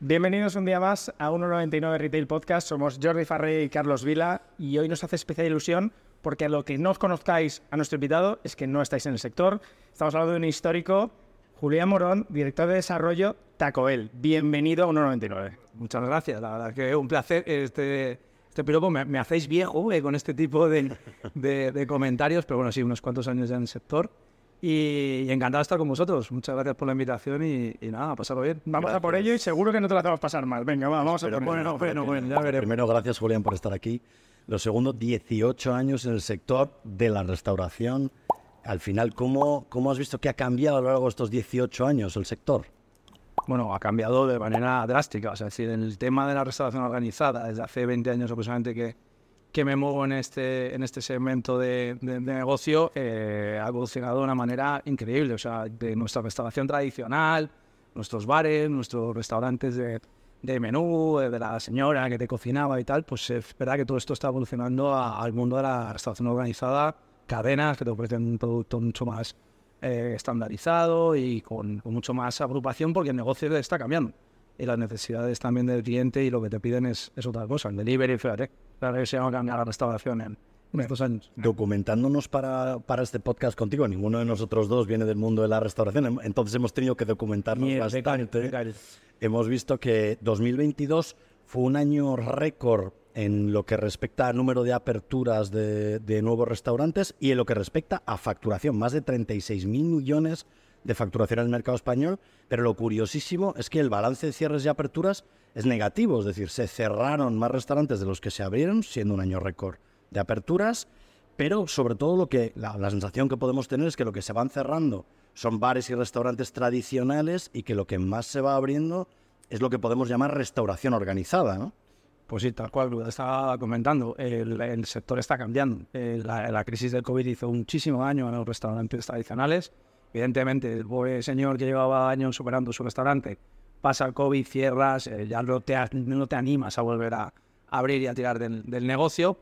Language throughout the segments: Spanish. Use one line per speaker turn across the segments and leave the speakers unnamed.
Bienvenidos un día más a 1.99 Retail Podcast. Somos Jordi Farré y Carlos Vila y hoy nos hace especial ilusión porque a lo que no os conozcáis a nuestro invitado es que no estáis en el sector. Estamos hablando de un histórico, Julián Morón, director de desarrollo Tacoel. Bienvenido a 1.99.
Muchas gracias, la verdad que un placer. Este, este piropo me, hacéis viejo eh, con este tipo de, de- de comentarios, pero bueno, sí, unos cuantos años ya en el sector. Y, y encantado de estar con vosotros. Muchas gracias por la invitación y, y nada, pasarlo bien.
Vamos a por ello y seguro que no te lo hacemos pasar mal. Venga, va, vamos a por ello.
Bueno, bueno, bueno, ya veremos.
Primero, gracias Julián por estar aquí. Lo segundo, 18 años en el sector de la restauración. Al final, ¿cómo, cómo has visto que ha cambiado a lo largo de estos 18 años el sector?
Bueno, ha cambiado de manera drástica. O sea, es decir, en el tema de la restauración organizada, desde hace 20 años aproximadamente que, que me muevo en este, en este segmento de, de- de negocio, eh, ha evolucionado de una manera increíble. O sea, de nuestra restauración tradicional, nuestros bares, nuestros restaurantes de, de menú, eh, de la señora que te cocinaba y tal, pues es verdad que todo esto está evolucionando a- al mundo de la restauración organizada, cadenas que te ofrecen un producto mucho más eh, estandarizado y con, con mucho más agrupación porque el negocio está cambiando y las necesidades también del cliente y lo que te piden es, es otra cosa. El delivery, fíjate, cambiar la restauración en, estos años.
Documentándonos para, para este podcast contigo, ninguno de nosotros dos viene del mundo de la restauración, em- entonces hemos tenido que documentarnos
Mierda,
bastante. Hemos visto que 2022 fue un año récord en lo que respecta al número de aperturas de, de nuevos restaurantes y en lo que respecta a facturación, más de 36.000 millones de facturación en el mercado español, pero lo curiosísimo es que el balance de cierres y aperturas es negativo, es decir, se cerraron más restaurantes de los que se abrieron, siendo un año récord de aperturas, pero sobre todo lo que la, sensación que podemos tener es que lo que se van cerrando son bares y restaurantes tradicionales y que lo que más se va abriendo es lo que podemos llamar restauración organizada, ¿no?
Pues sí, tal cual, lo estaba comentando, el, el sector está cambiando. Eh, la, la crisis del COVID hizo muchísimo daño a los restaurantes tradicionales. Evidentemente, el pobre señor que llevaba años superando su restaurante, pasa el COVID, cierras, eh, ya no te, no te animas a volver a abrir y a tirar del, del negocio.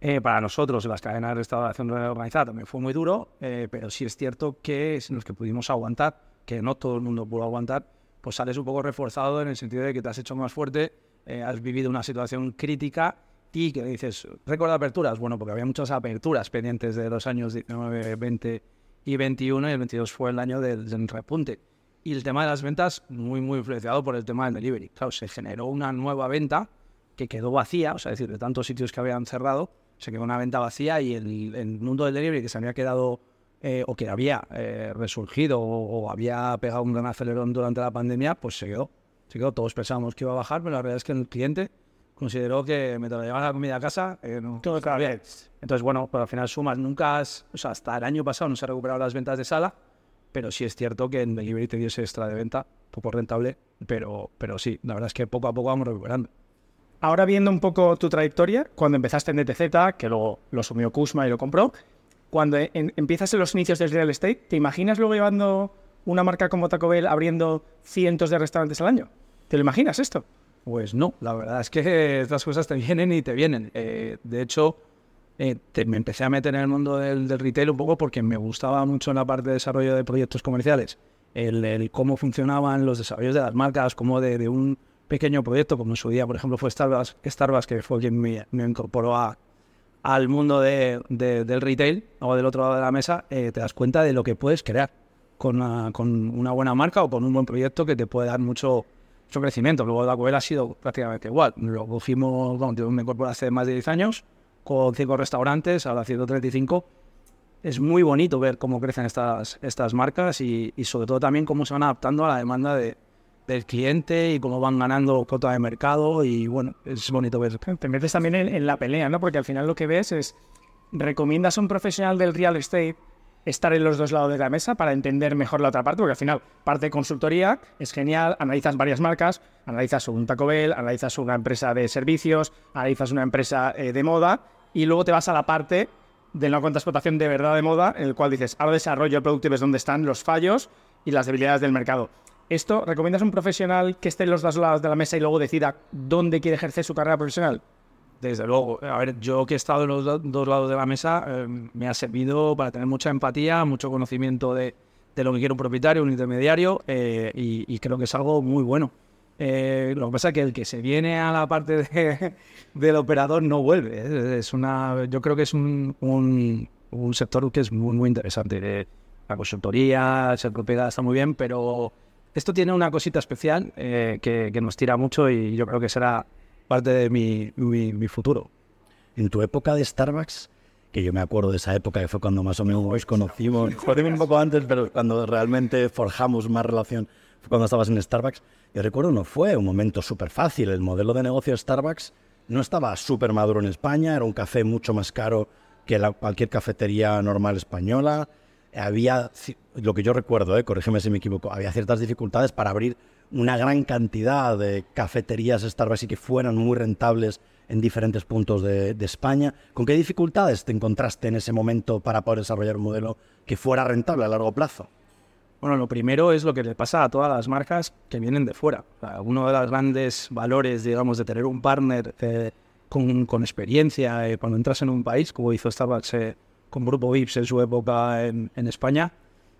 Eh, para nosotros, las cadenas de restauración organizada, también fue muy duro, eh, pero sí es cierto que los que pudimos aguantar, que no todo el mundo pudo aguantar, pues sales un poco reforzado en el sentido de que te has hecho más fuerte, eh, has vivido una situación crítica y que dices, récord de aperturas, bueno, porque había muchas aperturas pendientes de los años 19, 20 y 21 y el 22 fue el año del, del repunte. Y el tema de las ventas, muy, muy influenciado por el tema del delivery. Claro, se generó una nueva venta que quedó vacía, o sea, es decir, de tantos sitios que habían cerrado, se quedó una venta vacía y el, el mundo del delivery que se había quedado eh, o que había eh, resurgido o, había pegado un gran acelerón durante la pandemia, pues se quedó. Se quedó. Todos pensábamos que iba a bajar, pero la verdad es que el cliente consideró que mientras le llevaban la comida a casa, eh, no, todo estaba bien. Entonces, bueno, pues al final sumas, nunca has, o sea, hasta el año pasado no se han recuperado las ventas de sala, pero sí es cierto que en delivery te dio ese extra de venta, poco rentable, pero, pero sí, la verdad es que poco a poco vamos recuperando.
Ahora viendo un poco tu trayectoria, cuando empezaste en DTZ, que luego lo sumió Kusma y lo compró, cuando en- empiezas en los inicios del real estate, ¿te imaginas luego llevando una marca como Taco Bell abriendo cientos de restaurantes al año? ¿Te lo imaginas esto?
Pues no, la verdad es que estas cosas te vienen y te vienen. Eh, de hecho, eh, te- me empecé a meter en el mundo del, retail un poco porque me gustaba mucho en la parte de desarrollo de proyectos comerciales, el, cómo funcionaban los desarrollos de las marcas, como de, un pequeño proyecto, como en su día, por ejemplo, fue Starbucks, Starbucks que fue quien me, incorporó al mundo de- de- del retail o del otro lado de la mesa, eh, te das cuenta de lo que puedes crear con una buena marca o con un buen proyecto que te puede dar mucho, mucho crecimiento. Luego la Cueva ha sido prácticamente igual. Lo cogimos, bueno, yo me incorporé hace más de 10 años con 5 restaurantes, ahora 135. Es muy bonito ver cómo crecen estas, estas marcas y, y sobre todo también cómo se van adaptando a la demanda de- del cliente y cómo van ganando cota de mercado y bueno, es bonito ver.
Te metes también en, en la pelea, ¿no? Porque al final lo que ves es, recomiendas a un profesional del real estate estar en los dos lados de la mesa para entender mejor la otra parte, porque al final parte de consultoría es genial, analizas varias marcas, analizas un Taco Bell, analizas una empresa de servicios, analizas una empresa eh, de moda y luego te vas a la parte de la cuenta de explotación de verdad de moda, en el cual dices, ahora desarrollo el producto y ves dónde están los fallos y las debilidades del mercado. ¿Esto recomiendas a un profesional que esté en los dos lados de la mesa y luego decida dónde quiere ejercer su carrera profesional?
Desde luego. A ver, yo que he estado en los do- dos lados de la mesa, eh, me ha servido para tener mucha empatía, mucho conocimiento de, de lo que quiere un propietario, un intermediario, eh, y, y creo que es algo muy bueno. Eh, lo que pasa es que el que se viene a la parte de- del operador no vuelve. Es, es una, yo creo que es un, un- un sector que es muy, muy interesante. Eh, La consultoría, ser propiedad está muy bien, pero esto tiene una cosita especial eh, que, que nos tira mucho y yo creo que será parte de mi, futuro.
En tu época de Starbucks, que yo me acuerdo de esa época que fue cuando más o menos nos conocimos, fue un poco antes, pero cuando realmente forjamos más relación fue cuando estabas en Starbucks. Yo recuerdo, no fue un momento súper fácil. El modelo de negocio de Starbucks no estaba súper maduro en España, era un café mucho más caro que cualquier cafetería normal española. Había, lo que yo recuerdo, eh, corrígeme si me equivoco, había ciertas dificultades para abrir una gran cantidad de cafeterías Starbucks y que fueran muy rentables en diferentes puntos de, España. ¿Con qué dificultades te encontraste en ese momento para poder desarrollar un modelo que fuera rentable a largo plazo?
Bueno, lo primero es lo que le pasa a todas las marcas que vienen de fuera. Uno de los grandes valores, digamos, de tener un partner eh, con, experiencia eh, cuando entras en un país, como hizo Starbucks eh, con Grupo Vips en su época en España,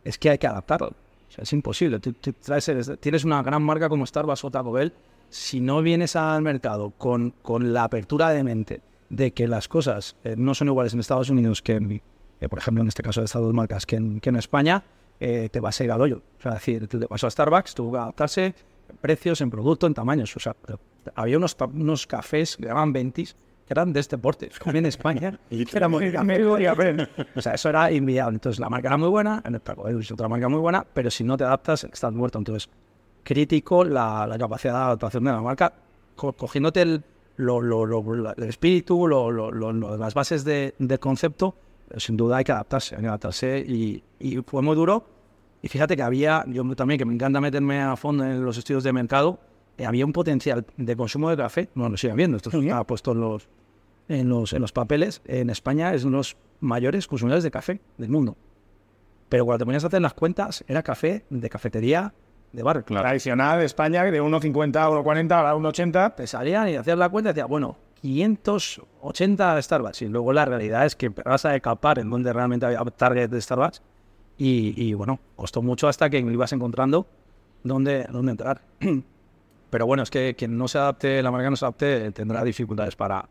es que hay que adaptarlo es imposible. Tienes una gran marca como Starbucks o Taco Bell. Si no vienes al mercado con, con la apertura de mente de que las cosas eh, no son iguales en Estados Unidos que, en, eh, por ejemplo, en este caso de estas dos marcas, que en, que en España, eh, te vas a ir al hoyo. O sea, decir, te pasó a Starbucks, tuvo que adaptarse en precios, en producto, en tamaños. O sea, había unos, unos cafés que daban 20 grandes deportes, este como en España, era muy O sea, eso era inviable. Entonces, la marca era muy buena, en el es otra marca muy buena, pero si no te adaptas, estás muerto. Entonces, crítico la, la capacidad de adaptación de la marca, co cogiéndote el, lo, lo, lo, el espíritu, las bases de, del concepto, sin duda hay que adaptarse, hay que adaptarse. Y, y fue muy duro. Y fíjate que había, yo también que me encanta meterme a fondo en los estudios de mercado, había un potencial de consumo de café, no lo siguen viendo, esto está puesto en los, en los, en los papeles, en España es uno de los mayores consumidores de café del mundo. Pero cuando te ponías a hacer las cuentas, era café de cafetería de bar.
Tradicional de España, de 1,50 a 1,40 a 1,80.
Te salían y hacías la cuenta y decías, bueno, 580 Starbucks. Y luego la realidad es que vas a decapar en donde realmente había target de Starbucks. Y, y, bueno, costó mucho hasta que ibas encontrando dónde, dónde entrar. Pero bueno, es que quien no se adapte, la marca no se adapte, tendrá dificultades para,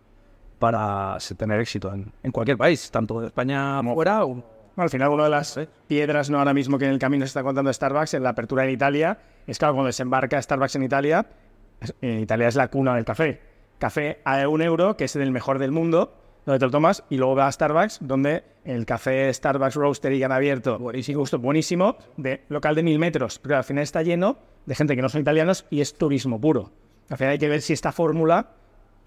para tener éxito en, en cualquier país, tanto de España fuera o
Bueno, al final, una de las piedras no ahora mismo que en el camino se está contando Starbucks en la apertura en Italia es claro, cuando desembarca Starbucks en Italia, en Italia es la cuna del café. Café a un euro, que es el mejor del mundo, donde te lo tomas, y luego va a Starbucks, donde el café Starbucks Roastery han abierto, buenísimo, gusto buenísimo, de local de mil metros, pero al final está lleno de gente que no son italianos y es turismo puro. Al final hay que ver si esta fórmula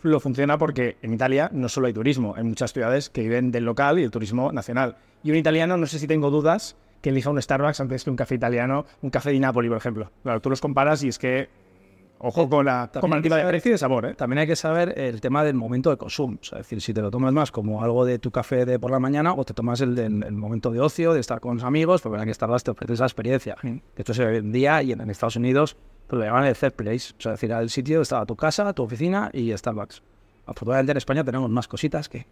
lo funciona porque en Italia no solo hay turismo, hay muchas ciudades que viven del local y el turismo nacional. Y un italiano, no sé si tengo dudas, que elija un Starbucks antes que un café italiano, un café de Nápoli, por ejemplo. Claro, tú los comparas y es que, ojo con la comparativa de precio y de sabor, ¿eh?
También hay que saber el tema del momento de consumo. O sea, es decir, si te lo tomas más como algo de tu café de por la mañana o te tomas el, del el momento de ocio, de estar con los amigos, pues verdad que Starbucks te ofrece esa experiencia. Que esto se ve en día y en, en Estados Unidos pues lo llaman el third place. O sea, es decir, el sitio donde estaba tu casa, tu oficina y Starbucks. Afortunadamente en España tenemos más cositas que,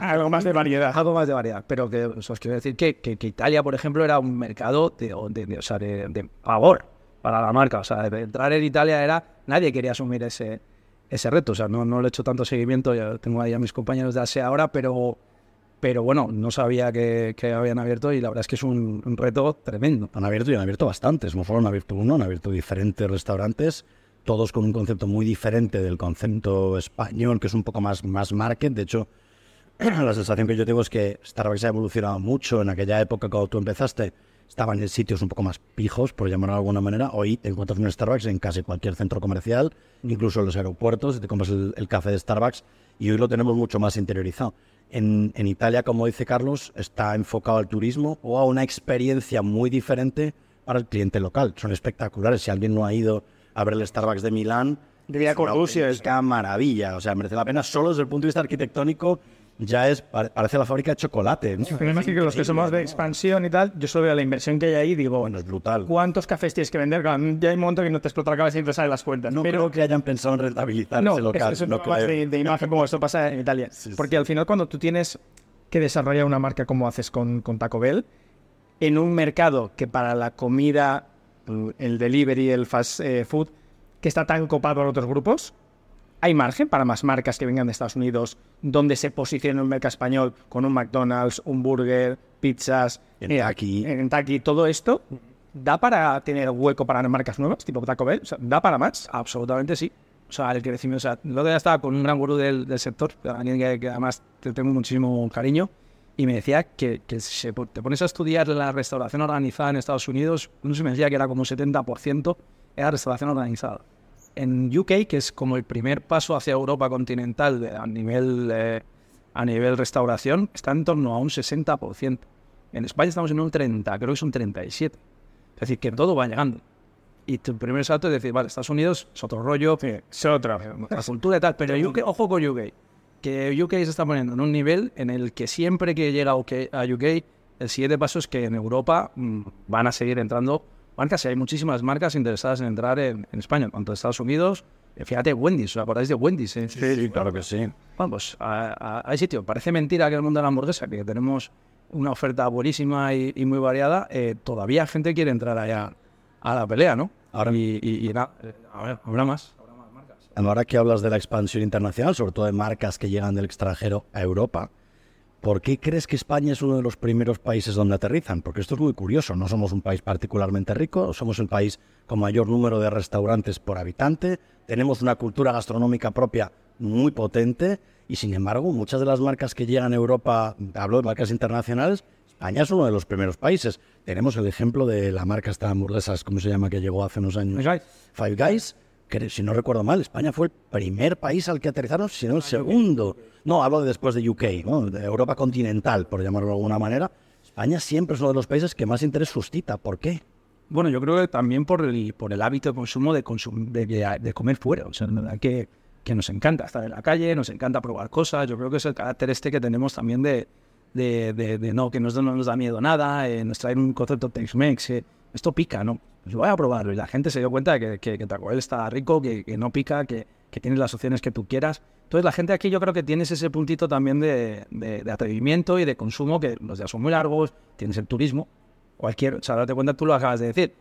Algo más de variedad.
algo más de variedad. Pero que o sea, os quiero decir que, que- que Italia, por ejemplo, era un mercado de, de- de- o sea, de, de favor para la marca. O sea, entrar en Italia era. Nadie quería asumir ese, ese reto. O sea, no, no le he hecho tanto seguimiento. Ya tengo ahí a mis compañeros de ASEA ahora, pero. Pero bueno, no sabía que, que habían abierto y la verdad es que es un, un reto tremendo.
Han abierto y han abierto bastantes. No solo han abierto uno, han abierto diferentes restaurantes, todos con un concepto muy diferente del concepto español, que es un poco más, más market. De hecho, la sensación que yo tengo es que Starbucks ha evolucionado mucho. En aquella época, cuando tú empezaste, estaban en sitios un poco más pijos, por llamarlo de alguna manera. Hoy te encuentras un Starbucks en casi cualquier centro comercial, incluso en los aeropuertos, te compras el, el café de Starbucks. Y hoy lo tenemos mucho más interiorizado. En, en Italia, como dice Carlos, está enfocado al turismo o a una experiencia muy diferente para el cliente local. Son espectaculares. Si alguien no ha ido a ver el Starbucks de Milán,
De
es una maravilla. O sea, merece la pena solo desde el punto de vista arquitectónico. Ya es, pare- parece la fábrica de chocolate. ¿no?
El problema es que los que somos de expansión y tal, yo solo veo la inversión que hay ahí y digo,
Bueno, es brutal.
¿cuántos cafés tienes que vender? Claro, ya hay un momento que no te explota la cabeza y te salen las cuentas.
No
pero
creo que hayan pensado en rentabilizar
no,
ese local.
es, es
no creo.
de, de imagen como esto pasa en Italia. Porque al final cuando tú tienes que desarrollar una marca como haces con, con Taco Bell, en un mercado que para la comida, el delivery, el fast eh, food, que está tan copado por otros grupos? ¿Hay margen para más marcas que vengan de Estados Unidos donde se posicione un mercado español con un McDonald's, un burger, pizzas,
En Taki.
en Taki, todo esto? ¿Da para tener hueco para marcas nuevas, tipo Taco Bell? O sea, ¿Da para más?
Absolutamente sí. O sea, el crecimiento. O sea, lo que estaba con un gran gurú del, del sector, alguien que, que además te tengo muchísimo cariño, y me decía que, que se po- te pones a estudiar la restauración organizada en Estados Unidos, no sé, me decía que era como un 70% era restauración organizada. En UK, que es como el primer paso hacia Europa continental de- a nivel eh, a nivel restauración, está en torno a un 60%. En España estamos en un 30, creo que es un 37. Es decir, que todo va llegando. Y tu primer salto es decir, vale, Estados Unidos es otro rollo,
Es otro.
la cultura y tal, pero UK, ojo con UK, que UK se está poniendo en un nivel en el que siempre que llega a UK, el siguiente paso es que en Europa mm, van a seguir entrando marcas y hay muchísimas marcas interesadas en entrar en, en España, tanto en Estados Unidos, eh, fíjate, Wendy's, ¿os acordáis de Wendy's? eh?
Sí, claro que sí.
Bueno, pues hay sitio. Parece mentira que el mundo de la hamburguesa, que tenemos una oferta buenísima y, y muy variada, eh, todavía gente quiere entrar allá a la pelea, ¿no?
Ahora-
y, y- y nada, eh, a ver, habrá más.
Ahora que hablas de la expansión internacional, sobre todo de marcas que llegan del extranjero a Europa, ¿por qué crees que España es uno de los primeros países donde aterrizan? Porque esto es muy curioso. No somos un país particularmente rico, somos el país con mayor número de restaurantes por habitante, tenemos una cultura gastronómica propia muy potente y, sin embargo, muchas de las marcas que llegan a Europa, hablo de marcas internacionales, España es uno de los primeros países. Tenemos el ejemplo de la marca esta hamburguesas, ¿cómo se llama?, que llegó hace unos años.
Five Guys.
Si no recuerdo mal, España fue el primer país al que aterrizaron, si no el segundo. No, hablo de después de UK, ¿no? de Europa continental, por llamarlo de alguna manera. España siempre es uno de los países que más interés suscita. ¿Por qué?
Bueno, yo creo que también por el, por el hábito de consumo de, consum- de, de- comer fuera. O sea, que, que nos encanta estar en la calle, nos encanta probar cosas. Yo creo que es el carácter este que tenemos también de, de, de- de no, que nos, no nos da miedo nada, eh, nos traen un concepto Tex-Mex. eh, esto pica, ¿no? Pues voy a probarlo. Y la gente se dio cuenta de que, que, que Taco Bell está rico, que, que no pica, que, que tienes las opciones que tú quieras. Entonces la gente aquí yo creo que tienes ese puntito también de, de- de atrevimiento y de consumo, que los días son muy largos, tienes el turismo, cualquier, o sea, date cuenta, tú lo acabas de decir,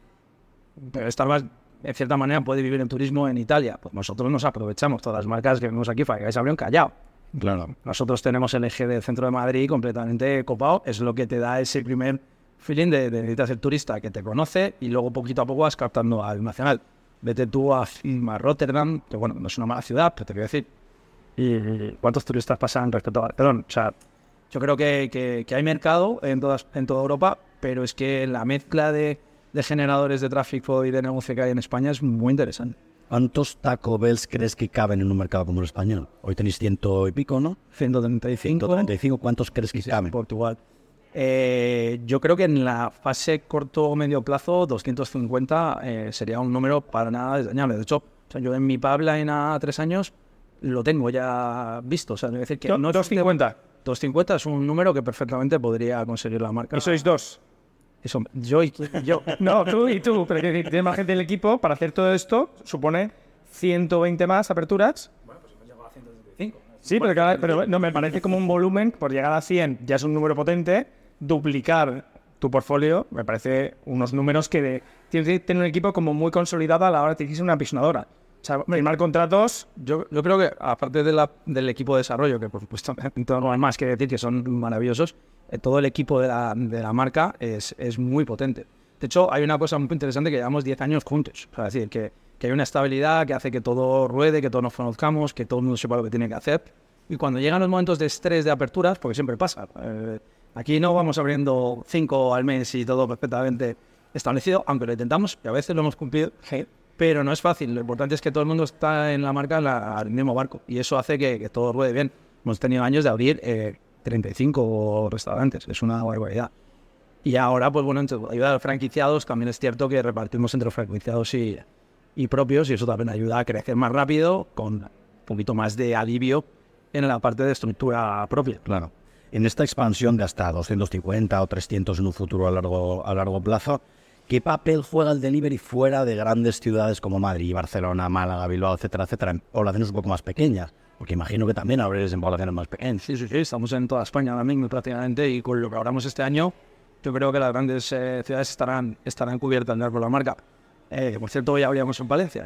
pero Starbucks, en cierta manera, puede vivir en turismo en Italia. Pues nosotros nos aprovechamos. Todas las marcas que vemos aquí, Five Guys abrió en Callao.
Claro.
Nosotros tenemos el eje del centro de Madrid completamente copado. Es lo que te da ese primer feeling de, de necesitas el turista que te conoce y luego poquito a poco vas captando al nacional. Vete tú a, a Rotterdam, que bueno, no es una mala ciudad, pero te quiero decir. ¿Y cuántos turistas pasan respecto a Barcelona? O sea, yo creo que, que- que hay mercado en, todas, en toda Europa, pero es que la mezcla de, de generadores de tráfico y de negocio que hay en España es muy interesante.
¿Cuántos Taco Bells crees que caben en un mercado como el español? Hoy tenéis ciento y pico, ¿no?
135.
135, ¿cuántos crees que
Sí,
caben?
Portugal. Eh, yo creo que en la fase corto o medio plazo, 250 eh, sería un número para nada desdeñable. De hecho, o sea, yo en mi pipeline a tres años lo tengo ya visto. O sea, es decir, que no es
250.
250 es un número que perfectamente podría conseguir la marca.
Y sois dos.
Eso, yo y yo.
No, tú y tú. Pero quiero decir, tienes más gente del equipo para hacer todo esto. Supone 120 más aperturas. Sí, pero, cada- pero no, me parece como un volumen, por llegar a 100 ya es un número potente, duplicar tu portfolio, me parece unos números que de- tienes que tener un equipo como muy consolidado a la hora de dirigirse una pisonadora. O sea, firmar contratos,
Yo, yo creo que, aparte de la- del equipo de desarrollo, que por supuesto no hay más que decir que son maravillosos, eh, todo el equipo de la, de la marca es, es muy potente. De hecho, hay una cosa muy interesante que llevamos 10 años juntos. O sea, es decir, que, que hay una estabilidad que hace que todo ruede, que todos nos conozcamos, que todo el mundo sepa lo que tiene que hacer. Y cuando llegan los momentos de estrés de aperturas, porque siempre pasa, eh, aquí no vamos abriendo 5 al mes y todo perfectamente establecido, aunque lo intentamos y a veces lo hemos cumplido. Pero no es fácil. Lo importante es que todo el mundo está en la marca en la- al mismo barco. Y eso hace que, que todo ruede bien. Hemos tenido años de abrir eh, 35 restaurantes. Es una barbaridad. Y ahora, pues bueno, entre ayuda a los franquiciados, también es cierto que repartimos entre franquiciados y, y propios. Y eso también ayuda a crecer más rápido, con un poquito más de alivio en la parte de estructura propia.
Claro. En esta expansión de hasta 250 o 300 en un futuro a largo, a largo plazo, ¿qué papel juega el delivery fuera de grandes ciudades como Madrid, Barcelona, Málaga, Bilbao, etcétera, etcétera, en poblaciones un poco más pequeñas? Porque imagino que también habréis en poblaciones más pequeñas.
Sí, sí, sí, estamos en toda España ahora mismo prácticamente y con lo que abramos este año, yo creo que las grandes eh, ciudades estarán, estarán cubiertas por la marca. Eh, por cierto, hoy habríamos en Valencia.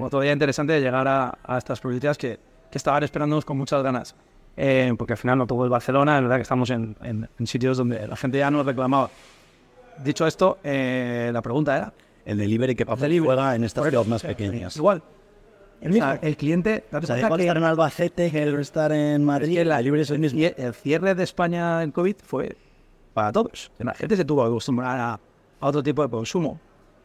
Otro día interesante de llegar a, a estas provincias que, que estaban esperándonos con muchas ganas. Eh, porque al final no todo es Barcelona, es verdad que estamos en, en- en sitios donde la gente ya nos reclamaba. Dicho esto, eh, la pregunta era,
El delivery que papel juega en estas ciudades más pequeñas.
igual, o sea, el cliente...
O sea, igual
que-
estar en Albacete que estar en Madrid.
que la-
el delivery es el mismo.
el cierre de España en COVID fue para todos. La gente se tuvo que acostumbrar a, a otro tipo de consumo.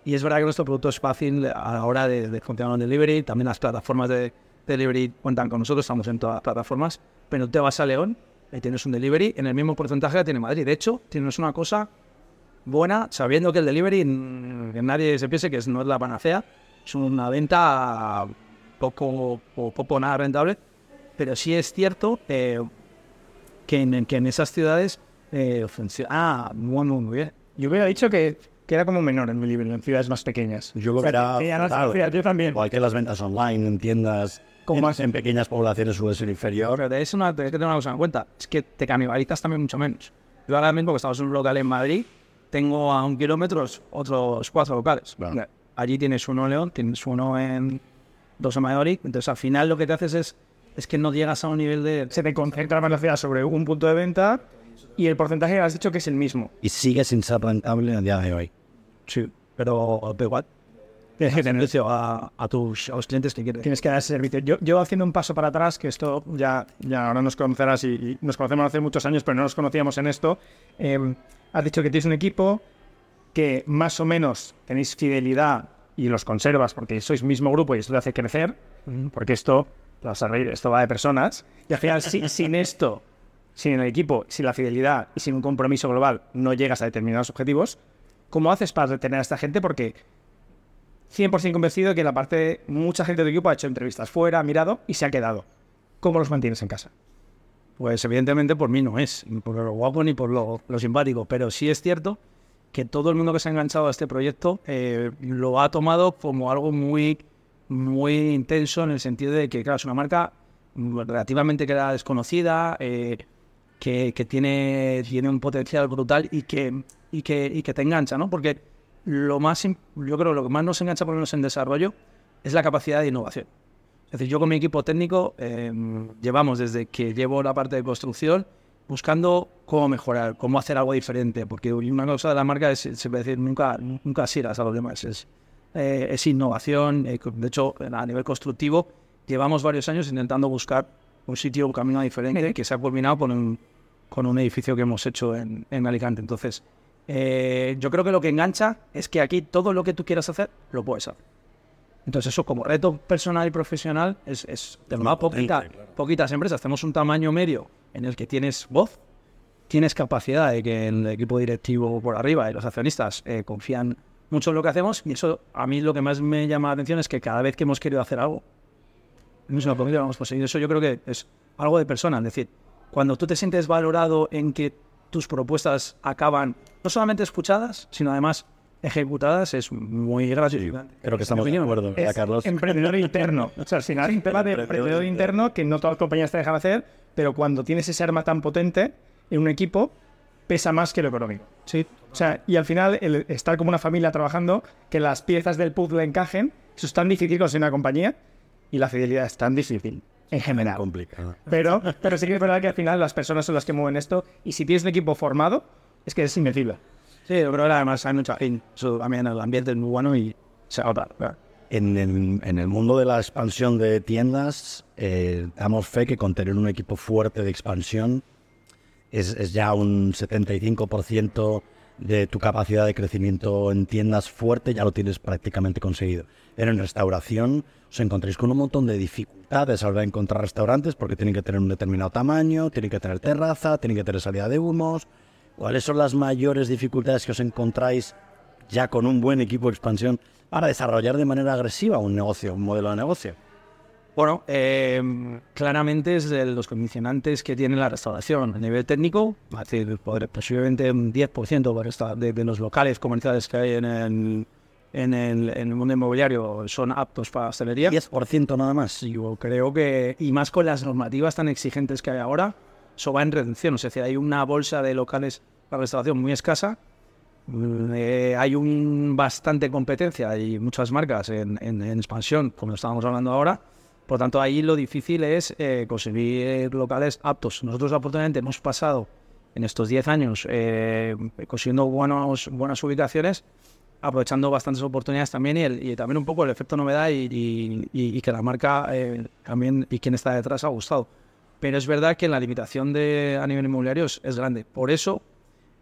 Y es verdad que nuestro producto es fácil a la hora de, de funcionar en delivery. También las plataformas de delivery cuentan con nosotros, estamos en todas las plataformas. Pero te vas a León y tienes un delivery en el mismo porcentaje que tiene Madrid. De hecho, tienes una cosa buena, sabiendo que el delivery, mm, que nadie se piense que es- no es la panacea, es una venta poco o poco nada rentable, pero sí es cierto eh, que, en, que en esas ciudades eh, funciona. Ah, muy, muy, bien.
Yo hubiera dicho que, que era como menor en mi libro, en ciudades más pequeñas.
Yo lo
O sea, fíjate, yo también.
Igual que las ventas online en tiendas
Como
en, en pequeñas poblaciones suele ser inferior.
Pero es una, tienes que tener una cosa en cuenta, es que te canibalizas también mucho menos. Yo ahora mismo que estamos en un local en Madrid, tengo a un kilómetro otros cuatro locales.
Claro.
Allí tienes uno en León, tienes uno en Dos en Madrid, entonces al final lo que te haces es, es que no llegas a un nivel de...
Se te concentra la ciudad sobre un punto de venta y el porcentaje has dicho que es el mismo.
Y sigue sin ser rentable a día de hoy.
Sí, pero igual.
Tienes que tener
Servicio a, a tus a los clientes que quieres.
tienes que dar ese servicio. Yo, yo haciendo un paso para atrás, que esto ya, ya ahora nos conocerás y, y nos conocemos hace muchos años, pero no nos conocíamos en esto. eh, has dicho que tienes un equipo que más o menos tenéis fidelidad y los conservas porque sois mismo grupo y esto te hace crecer, porque esto, esto va de personas. Y al final, si- sin esto, sin el equipo, sin la fidelidad y sin un compromiso global, no llegas a determinados objetivos. ¿Cómo haces para retener a esta gente? Porque 100% convencido de que la parte, mucha gente de tu equipo ha hecho entrevistas fuera, ha mirado y se ha quedado. ¿Cómo los mantienes en casa?
Pues evidentemente por mí no es, ni por lo guapo ni por lo, lo simpático, pero sí es cierto que todo el mundo que se ha enganchado a este proyecto eh, lo ha tomado como algo muy, muy intenso en el sentido de que, claro, es una marca relativamente que era desconocida, eh, que, que tiene, tiene un potencial brutal y que, y, que, y que te engancha, ¿no? Porque lo más, yo creo, lo que más nos engancha por lo menos en desarrollo es la capacidad de innovación. Es decir, yo con mi equipo técnico eh, llevamos desde que llevo la parte de construcción buscando cómo mejorar, cómo hacer algo diferente, porque una cosa de la marca es, se puede decir, nunca, nunca a los demás, es, eh, es innovación, eh, de hecho, a nivel constructivo, llevamos varios años intentando buscar un sitio, un camino diferente, que se ha culminado con un, con un edificio que hemos hecho en, en Alicante. Entonces, eh, yo creo que lo que engancha es que aquí todo lo que tú quieras hacer, lo puedes hacer. Entonces eso como reto personal y profesional es, es de verdad poquita- poquitas empresas. Tenemos un tamaño medio en el que tienes voz, tienes capacidad de que el equipo directivo por arriba y los accionistas eh, confían mucho en lo que hacemos y eso a mí lo que más me llama la atención es que cada vez que hemos querido hacer algo, comida, lo hemos conseguido. Eso yo creo que es algo de persona, es decir, cuando tú te sientes valorado en que tus propuestas acaban no solamente escuchadas, sino además ejecutadas, es muy gratificante.
Creo que estamos de acuerdo, ¿verdad,
Es
Carlos?
emprendedor interno. O sea, al final es un tema de emprendedor interno que no todas las compañías te dejan hacer, pero cuando tienes ese arma tan potente en un equipo, pesa más que lo económico.
Sí,
O sea, y al final, el estar como una familia trabajando, que las piezas del puzzle encajen, eso es tan difícil conseguir una compañía y la fidelidad es tan difícil en general.
Complicado.
Pero, pero sí que es verdad que al final las personas son las que mueven esto y si tienes un equipo formado, es que es invencible.
sí, que además hay mucha gente. También el ambiente es muy bueno y se nota.
En el, en el mundo de la expansión de tiendas, eh, damos fe que con tener un equipo fuerte de expansión es, es ya un 75% de tu capacidad de crecimiento en tiendas fuerte, ya lo tienes prácticamente conseguido. Pero en restauración os encontréis con un montón de dificultades a la hora de encontrar restaurantes porque tienen que tener un determinado tamaño, tienen que tener terraza, tienen que tener salida de humos. ¿Cuáles son las mayores dificultades que os encontráis ya con un buen equipo de expansión para desarrollar de manera agresiva un negocio, un modelo de negocio?
Bueno, eh, claramente es de los condicionantes que tiene la restauración. A nivel técnico, es decir, posiblemente un 10% por esta- de, de los locales comerciales que hay en el, en, el, en el mundo inmobiliario son aptos para hostelería.
10% nada más.
Yo creo que, y más con las normativas tan exigentes que hay ahora, eso va en reducción. Es decir, hay una bolsa de locales para restauración muy escasa mm, eh, hay un bastante competencia y muchas marcas en, en- en expansión, como estábamos hablando ahora. Por tanto, ahí lo difícil es eh, conseguir locales aptos. Nosotros, afortunadamente, hemos pasado en estos 10 años eh, consiguiendo buenos, buenas ubicaciones, aprovechando bastantes oportunidades también y, el- y también un poco el efecto novedad y, y- y- y que la marca eh, también y quien está detrás ha gustado. Pero es verdad que la limitación de, a nivel inmobiliario es, es grande. Por eso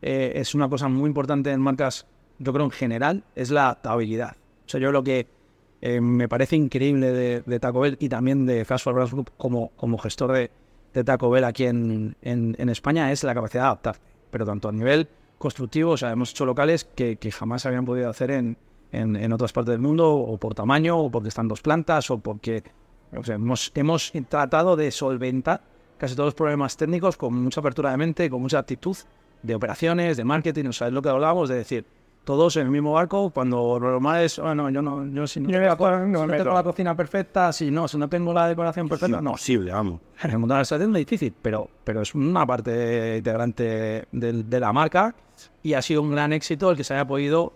eh, es una cosa muy importante en marcas, yo creo en general, es la adaptabilidad. O sea, yo lo que eh, me parece increíble de, de Taco Bell y también de Fast Food Brands Group como, como gestor de, de Taco Bell aquí en, en- en España es la capacidad de adaptarte. Pero tanto a nivel constructivo, o sea, hemos hecho locales que, que jamás habían podido hacer en- en otras partes del mundo, o por tamaño, o porque están dos plantas, o porque o sea, hemos, hemos tratado de solventar casi todos los problemas técnicos con mucha apertura de mente, con mucha actitud de operaciones, de marketing, o sea, es lo que hablábamos de decir, todos en el mismo barco, cuando lo normal es, bueno, yo no, yo si no,
Yo
tengo, la, co-
no me
si no tengo la cocina perfecta, si no, si no tengo la decoración perfecta, no,
Imposible, vamos.
montar una estrategia es difícil, pero, pero es una parte integrante de, la marca y ha sido un gran éxito el que se haya podido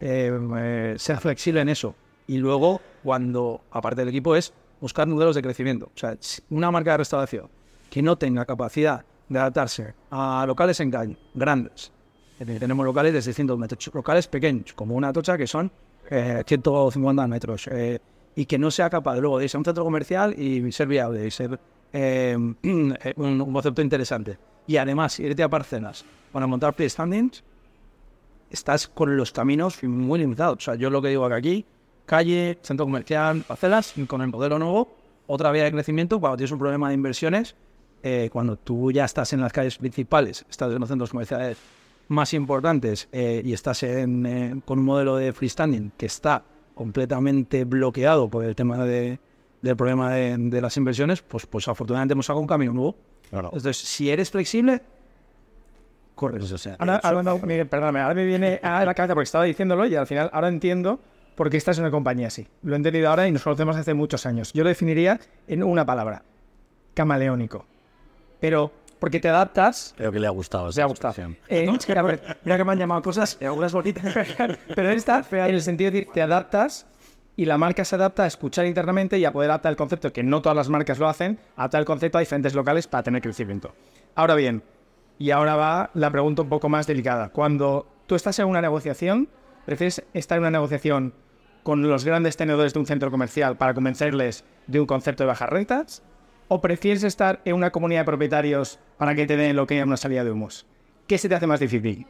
eh, eh, ser flexible en eso. Y luego, cuando, aparte del equipo, es buscar modelos de crecimiento. O sea, una marca de restauración que no tenga capacidad de adaptarse a locales en grandes. Eh, Tenemos locales de 600 metros, locales pequeños, como una tocha que son eh, 150 metros, eh, y que no sea capaz luego de irse a un centro comercial y ser viable, y ser eh, un, un concepto interesante. Y además, irte a parcelas para montar freestandings, estás con los caminos muy limitados. O sea, yo lo que digo que aquí, calle, centro comercial, parcelas, con el modelo nuevo, otra vía de crecimiento, cuando tienes un problema de inversiones, eh, cuando tú ya estás en las calles principales, estás en los centros comerciales más importantes eh, y estás en, eh, con un modelo de freestanding que está completamente bloqueado por el tema de- del problema de, de las inversiones, pues, pues afortunadamente hemos sacado un camino nuevo.
Claro.
Entonces, si eres flexible, corres. O sea,
Ahora, ahora no, Miguel, perdóname, ahora me viene a la cabeza porque estaba diciéndolo y al final ahora entiendo por qué estás en una compañía así. Lo he entendido ahora y nos conocemos hace muchos años. Yo lo definiría en una palabra, camaleónico. Pero porque te adaptas,
Creo que le ha gustado. esa
ha gustado. Eh, a ver, mira que me han llamado cosas, y algunas bonitas, pero esta en el sentido de decir, te adaptas y la marca se adapta a escuchar internamente y a poder adaptar el concepto, que no todas las marcas lo hacen, adaptar el concepto a diferentes locales para tener crecimiento. Ahora bien, y ahora va la pregunta un poco más delicada. Cuando tú estás en una negociación, ¿prefieres estar en una negociación con los grandes tenedores de un centro comercial para convencerles de un concepto de bajas rentas? ¿O prefieres estar en una comunidad de propietarios para que te den lo que es una salida de humos? ¿Qué se te hace más difícil?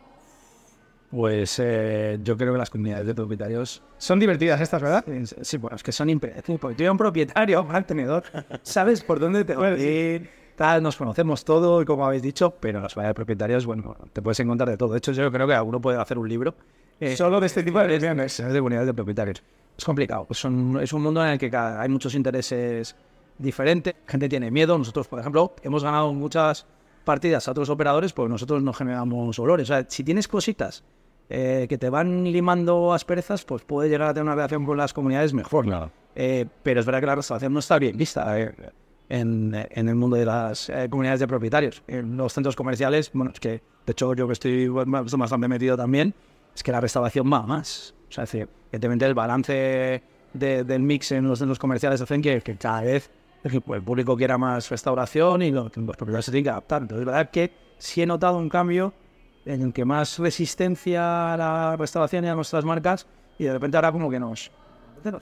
Pues eh, yo creo que las comunidades de propietarios
Son divertidas estas, ¿verdad?
sí, bueno, es que son impredecibles. Porque tú eres un propietario, un mantenedor, sabes por dónde te vas a ir, tal, nos conocemos todo, y como habéis dicho, pero las variedades de propietarios, bueno, te puedes encontrar de todo. De hecho, yo creo que alguno puede hacer un libro eh,
Solo de este tipo de reuniones.
De comunidades de propietarios. Es complicado. pues es un mundo en el que hay muchos intereses diferentes. Gente tiene miedo. Nosotros, por ejemplo, hemos ganado muchas partidas a otros operadores porque nosotros no generamos olores. O sea, si tienes cositas eh, que te van limando asperezas, pues puede llegar a tener una relación con las comunidades mejor.
Claro.
Eh, pero es verdad que la restauración no está bien vista eh, en, en el mundo de las eh, comunidades de propietarios. En los centros comerciales, bueno, es que de hecho yo que estoy bastante metido también, es que la restauración va a más. O sea, es decir, evidentemente el balance de- del mix en los centros comerciales hacen que, que cada vez el, el público quiera más restauración y lo- los propietarios se tienen que adaptar. Entonces, es verdad que sí he notado un cambio en el que más resistencia a la restauración y a nuestras marcas y de repente ahora como que nos...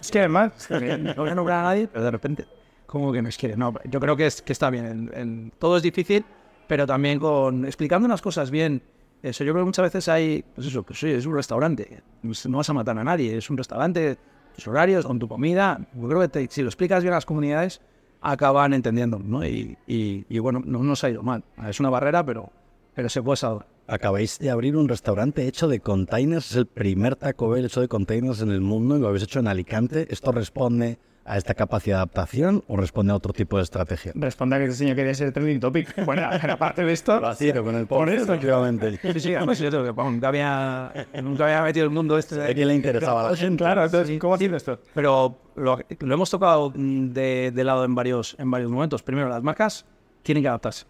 Es que además,
no voy a nombrar a nadie, pero de repente como que nos quiere. No, yo creo que, es, que está bien. En- en- todo es difícil, pero también con explicando unas cosas bien. Eso, yo creo que muchas veces hay, pues eso, pues sí, es un restaurante. No vas a matar a nadie, es un restaurante, tus horarios, con tu comida. Yo creo que te- si lo explicas bien a las comunidades, acaban entendiendo, ¿no? Y, y- bueno, no nos ha ido mal. Es una barrera, pero, pero se puede salvar.
Acabáis de abrir un restaurante hecho de containers. Es el primer Taco Bell hecho de containers en el mundo y lo habéis hecho en Alicante. ¿Esto responde a esta capacidad de adaptación o responde a otro tipo de estrategia?
responde a que este señor quería ser trending topic. Bueno, aparte de esto,
con el
Por eso.
efectivamente.
Sí, sí, además yo creo que nunca, había, nunca había metido el mundo este.
¿A quién le interesaba a la gente?
claro, entonces, ¿cómo haciendo esto?
Pero lo, lo hemos tocado de, de lado en varios, en varios momentos. Primero, las marcas tienen que adaptarse.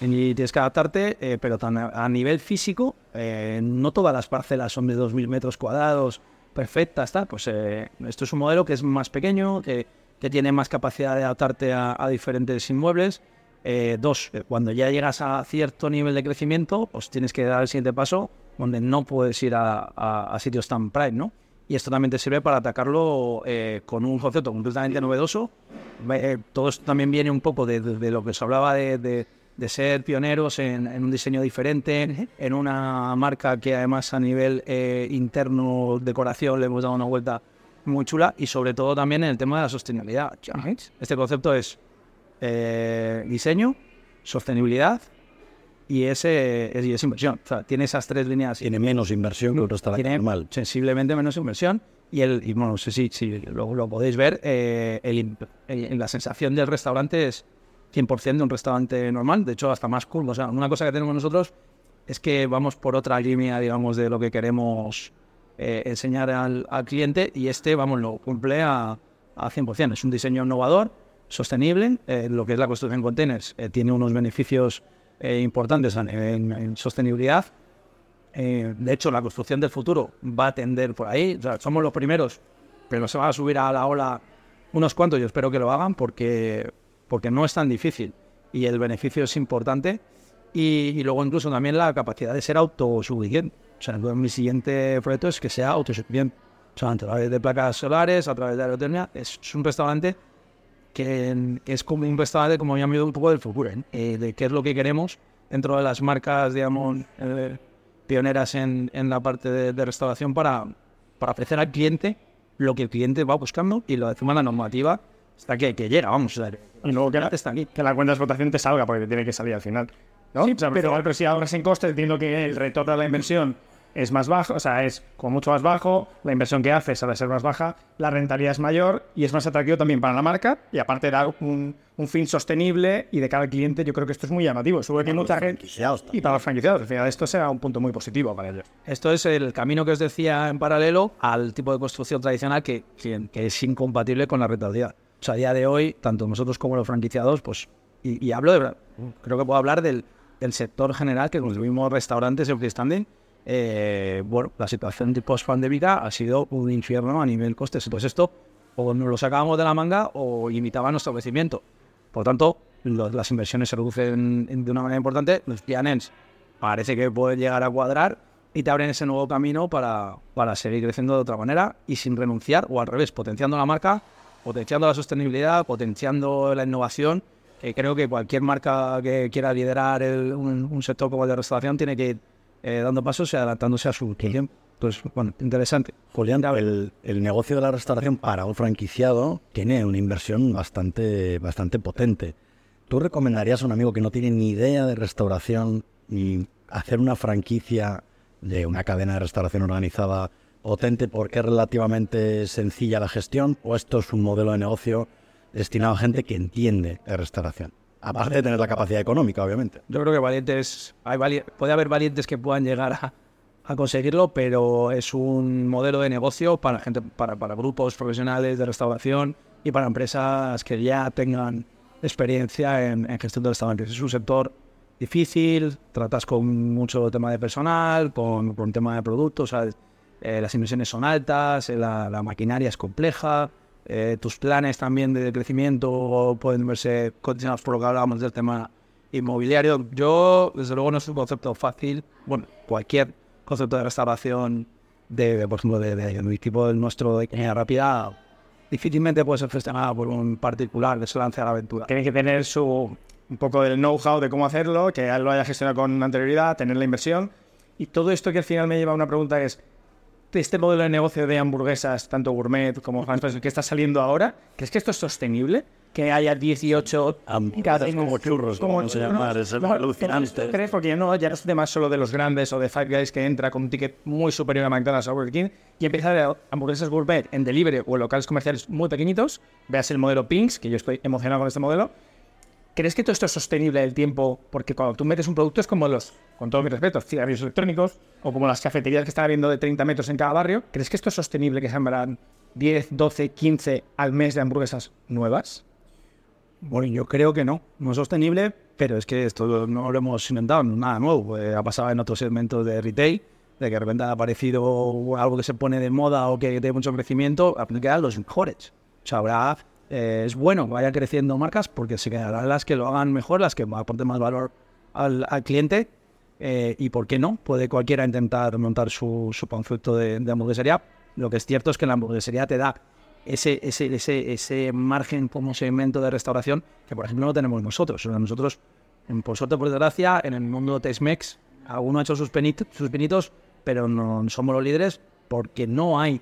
y tienes que adaptarte, eh, pero tan a, a nivel físico, eh, no todas las parcelas son de 2.000 metros cuadrados perfectas, tal. Pues eh, esto es un modelo que es más pequeño, que, que tiene más capacidad de adaptarte a, diferentes inmuebles. Eh, dos, eh, cuando ya llegas a cierto nivel de crecimiento, pues tienes que dar el siguiente paso, donde no puedes ir a, sitios tan prime, ¿no? Y esto también te sirve para atacarlo eh, con un concepto completamente novedoso. Eh, todo esto también viene un poco de, lo que os hablaba de- de ser pioneros en, en un diseño diferente, en una marca que además a nivel eh, interno, decoración, le hemos dado una vuelta muy chula y sobre todo también en el tema de la sostenibilidad. Este concepto es eh, diseño, sostenibilidad y es, y es inversión. O sea, tiene esas tres líneas
Tiene menos inversión que restaurante
tiene
normal.
sensiblemente menos inversión y el y bueno no sé si, si lo, lo podéis ver eh, el imp- el- la sensación del restaurante es 100% de un restaurante normal de hecho hasta más cool o sea una cosa que tenemos nosotros es que vamos por otra línea digamos de lo que queremos eh, enseñar al, cliente y este vamos lo cumple a, a 100% es un diseño innovador sostenible eh, lo que es la construcción en containers eh, tiene unos beneficios importantes en- en- en sostenibilidad de hecho, la construcción del futuro va a tender por ahí. O sea, somos los primeros, pero se va a subir a la ola unos cuantos. Yo espero que lo hagan porque, porque no es tan difícil y el beneficio es importante. Y, y luego incluso también la capacidad de ser autosuficiente. O sea, mi siguiente proyecto es que sea autosuficiente. O sea, a través de placas solares, a través de aerotermia. Es, es un restaurante que, es como un restaurante, como ya me un poco del futuro, ¿eh? Eh, de qué es lo que queremos dentro de las marcas, digamos, eh, pioneras en, en la parte de, de restauración para, para ofrecer al cliente lo que el cliente va buscando y lo decimos la normativa hasta que, que llega, vamos.
Y luego que la,
está aquí.
que la cuenta de explotación te salga, porque te tiene que salir al final. ¿no?
Sí,
O sea,
pero-
pero, pero si ahorras en costes, entiendo que el retorno de la inversión es más bajo, o sea, es con mucho más bajo, la inversión que haces ha de ser más baja, la rentabilidad es mayor y es más atractivo también para la marca y aparte da un, un fin sostenible y de cara al cliente yo creo que esto es muy llamativo. Seguro que hay mucha gente... Y para los franquiciados, al final esto será un punto muy positivo para ellos.
Esto es el camino que os decía en paralelo al tipo de construcción tradicional que, que es incompatible con la rentabilidad. O a día de hoy, tanto nosotros como los franquiciados, pues, y, hablo de, creo que puedo hablar del, sector general que construimos restaurantes en freestanding. Eh, bueno, la situación de post-pandémica ha sido un infierno a nivel costes. Pues esto, o nos lo sacábamos de la manga o limitaba nuestro crecimiento. Por tanto, las inversiones se reducen en- de una manera importante. Los PNNs parece que pueden llegar a cuadrar y te abren ese nuevo camino para seguir creciendo de otra manera y sin renunciar, o al revés, potenciando la marca, potenciando la sostenibilidad, potenciando la innovación. creo que cualquier marca que quiera liderar el- un, un sector como el de restauración tiene que ir eh, dando pasos y adelantándose a su tiempo. Entonces, bueno, interesante.
Julián, el, el negocio de la restauración para un franquiciado tiene una inversión bastante, bastante potente. ¿Tú recomendarías a un amigo que no tiene ni idea de restauración y hacer una franquicia de una cadena de restauración organizada potente porque es relativamente sencilla la gestión o esto es un modelo de negocio destinado a gente que entiende de restauración? Aparte de tener la capacidad económica, obviamente.
Yo creo que valientes, hay puede haber valientes que puedan llegar a, a conseguirlo, pero es un modelo de negocio para gente, para, para grupos profesionales de restauración y para empresas que ya tengan experiencia en, en gestión de restaurantes. Es un sector difícil, tratas con mucho tema de personal, con, con tema de productos, ¿sabes? Eh, las inversiones son altas, eh, la, la maquinaria es compleja, eh, tus planes también de crecimiento pueden verse condicionados por lo que hablábamos del tema inmobiliario. Yo, desde luego, no es un concepto fácil. Bueno, cualquier concepto de restauración, de, por ejemplo, de, de, de tipo del nuestro de ingeniería rápida, difícilmente puede ser gestionada por un particular que se lance a la aventura.
Tiene que tener su un poco del know-how de cómo hacerlo, que lo haya gestionado con anterioridad, tener la inversión. Y todo esto que al final me lleva a una pregunta es, este modelo de negocio de hamburguesas, tanto gourmet como fast food, que está saliendo ahora, ¿crees que esto es sostenible? Que haya 18
Hamburguesas como churros,
como
vamos a llamar, es
no,
alucinante.
¿Crees? Porque ya no, ya no es tema solo de los grandes o de Five Guys que entra con un ticket muy superior a McDonald's o Burger King y empieza a ver hamburguesas gourmet en delivery o en locales comerciales muy pequeñitos. Veas el modelo Pinks, que yo estoy emocionado con este modelo. ¿Crees que todo esto es sostenible del tiempo? Porque cuando tú metes un producto es como los, con todo mi respeto, cigarrillos electrónicos o como las cafeterías que están abriendo de 30 metros en cada barrio. ¿Crees que esto es sostenible que se abran 10, 12, 15 al mes de hamburguesas nuevas?
Bueno, yo creo que no. No es sostenible pero es que esto no lo hemos inventado, nada nuevo. Eh, ha pasado en otros segmentos de retail, de que de repente ha aparecido algo que se pone de moda o que tiene mucho crecimiento, quedan los mejores. O sea, habrá, eh, es bueno que vayan creciendo marcas porque se quedarán las que lo hagan mejor, las que aporten más valor al, cliente. Eh, y por qué no, puede cualquiera intentar montar su, concepto de, hamburguesería. Lo que es cierto es que la hamburguesería te da ese, ese, ese, ese margen como segmento de restauración que, por ejemplo, no tenemos nosotros. Nosotros, por suerte, por desgracia, en el mundo Tex-Mex, alguno ha hecho sus, penit- sus pinitos, pero no somos los líderes porque no hay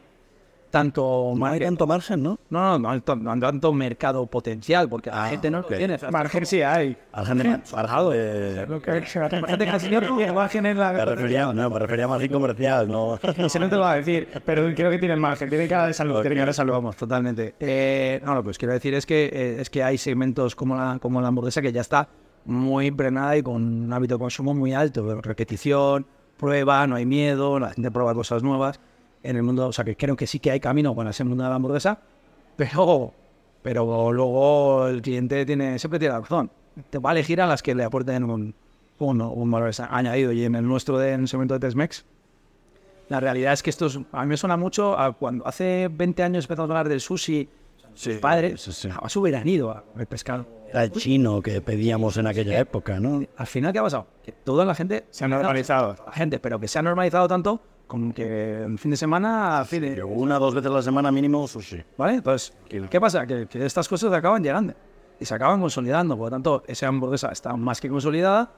tanto
No hay
margen.
tanto margen, ¿no?
No, no, no no tanto mercado potencial porque la
Ah,
gente no lo tiene.
Margen sí hay.
Margen de- margen de-
Lo que Imagínate que al señor que margen en
Me
la...
refería, no, me refería a margen comercial, no.
Ese no te lo va a decir, pero creo que tiene el margen, tiene cara de salud, tiene cara de salud.
Vamos, totalmente. Eh, no, lo que os quiero decir es que, eh, es que hay segmentos como la, como la hamburguesa que ya está muy impregnada y con un hábito de consumo muy alto. Repetición, prueba, no hay miedo, la gente prueba cosas nuevas en el mundo. O sea, que creo que sí que hay camino con ese mundo de la hamburguesa, pero, pero luego el cliente tiene siempre tiene razón. Te va a elegir a las que le aporten un, un, un valor añadido. Y en el nuestro, de, en el segmento de Tesmex, la realidad es que esto es- a mí me suena mucho a cuando hace 20 años empezamos a hablar del sushi.
Sí,
Sus padres
sí, sí.
jamás hubieran ido a pescado.
Era el chino que pedíamos en aquella época, ¿no?
Al final, ¿qué ha pasado? Que toda la gente
Se ha normalizado.
La gente, pero que se ha normalizado tanto como que el fin de semana, fin de-
Una o dos veces a la semana mínimo sushi.
¿Vale? Entonces, ¿qué pasa? Que, que estas cosas acaban llegando y se acaban consolidando. Por lo tanto, esa hamburguesa está más que consolidada,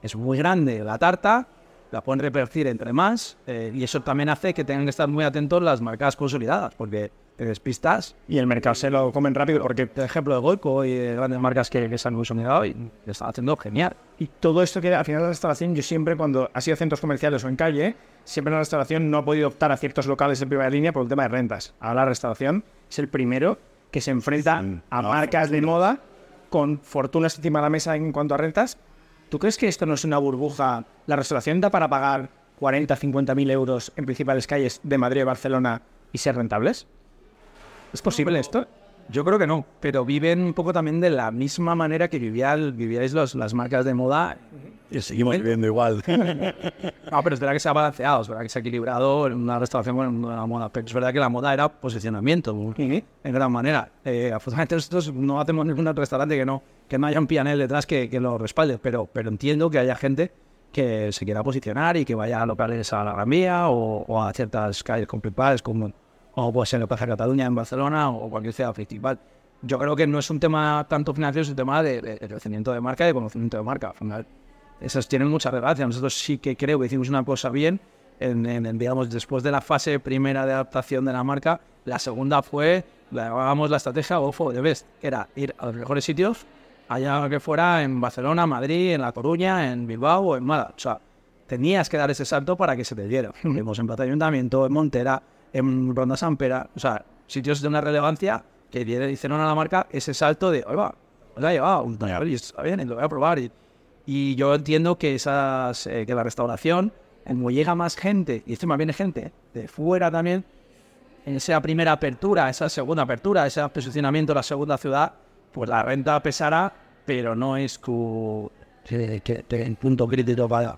es muy grande la tarta, la pueden repartir entre más eh, y eso también hace que tengan que estar muy atentos las marcas consolidadas porque te despistas.
Y el mercado se lo comen rápido porque
Por ejemplo, de Goico y de grandes marcas que, que se han consolidado y lo están haciendo genial.
Y todo esto que al final de la restauración, yo siempre cuando ha sido centros comerciales o en calle, siempre la restauración no ha podido optar a ciertos locales en primera línea por el tema de rentas. Ahora la restauración es el primero que se enfrenta
Sí,
a
no,
marcas de moda con fortunas encima de la mesa en cuanto a rentas. ¿Tú crees que esto no es una burbuja? ¿La restauración da para pagar 40, 50 mil euros en principales calles de Madrid y Barcelona y ser rentables? ¿Es posible esto?
Yo creo que no, pero viven un poco también de la misma manera que vivía, vivíais los, las marcas de moda.
Y seguimos viviendo igual.
No, pero es verdad que se ha balanceado, es verdad que se ha equilibrado en una restauración con de la moda, pero es verdad que la moda era posicionamiento, en gran manera. Eh, afortunadamente nosotros no hacemos ningún restaurante que no, que no haya un pianel detrás que, que lo respalde, pero, pero entiendo que haya gente que se quiera posicionar y que vaya a locales a la Gran Vía o, o a ciertas calles principales como, como puede ser el Plaza Cataluña en Barcelona o cualquier ciudad principal. Yo creo que no es un tema tanto financiero, es un tema de, de- de crecimiento de marca y de conocimiento de marca. Al final, esas tienen mucha relevancia. Nosotros sí que creo que hicimos una cosa bien, en, en- en, digamos, después de la fase primera de adaptación de la marca, la segunda fue, la llamábamos la estrategia Go for the Best, que era ir a los mejores sitios, allá que fuera en Barcelona, Madrid, en La Coruña, en Bilbao o en Málaga. O sea, tenías que dar ese salto para que se te diera. Vimos en Plaza Ayuntamiento, en Montera, en Ronda San Pera, o sea, sitios de una relevancia que diera- hicieron a la marca ese salto de, oiga, os ha llevado, está bien, lo voy a probar. Y, yo entiendo que esas eh, que la restauración, como llega más gente, y encima viene gente de fuera también, en esa primera apertura, esa segunda apertura, ese posicionamiento en la segunda ciudad, pues la renta pesará, pero no es tu el punto crítico para,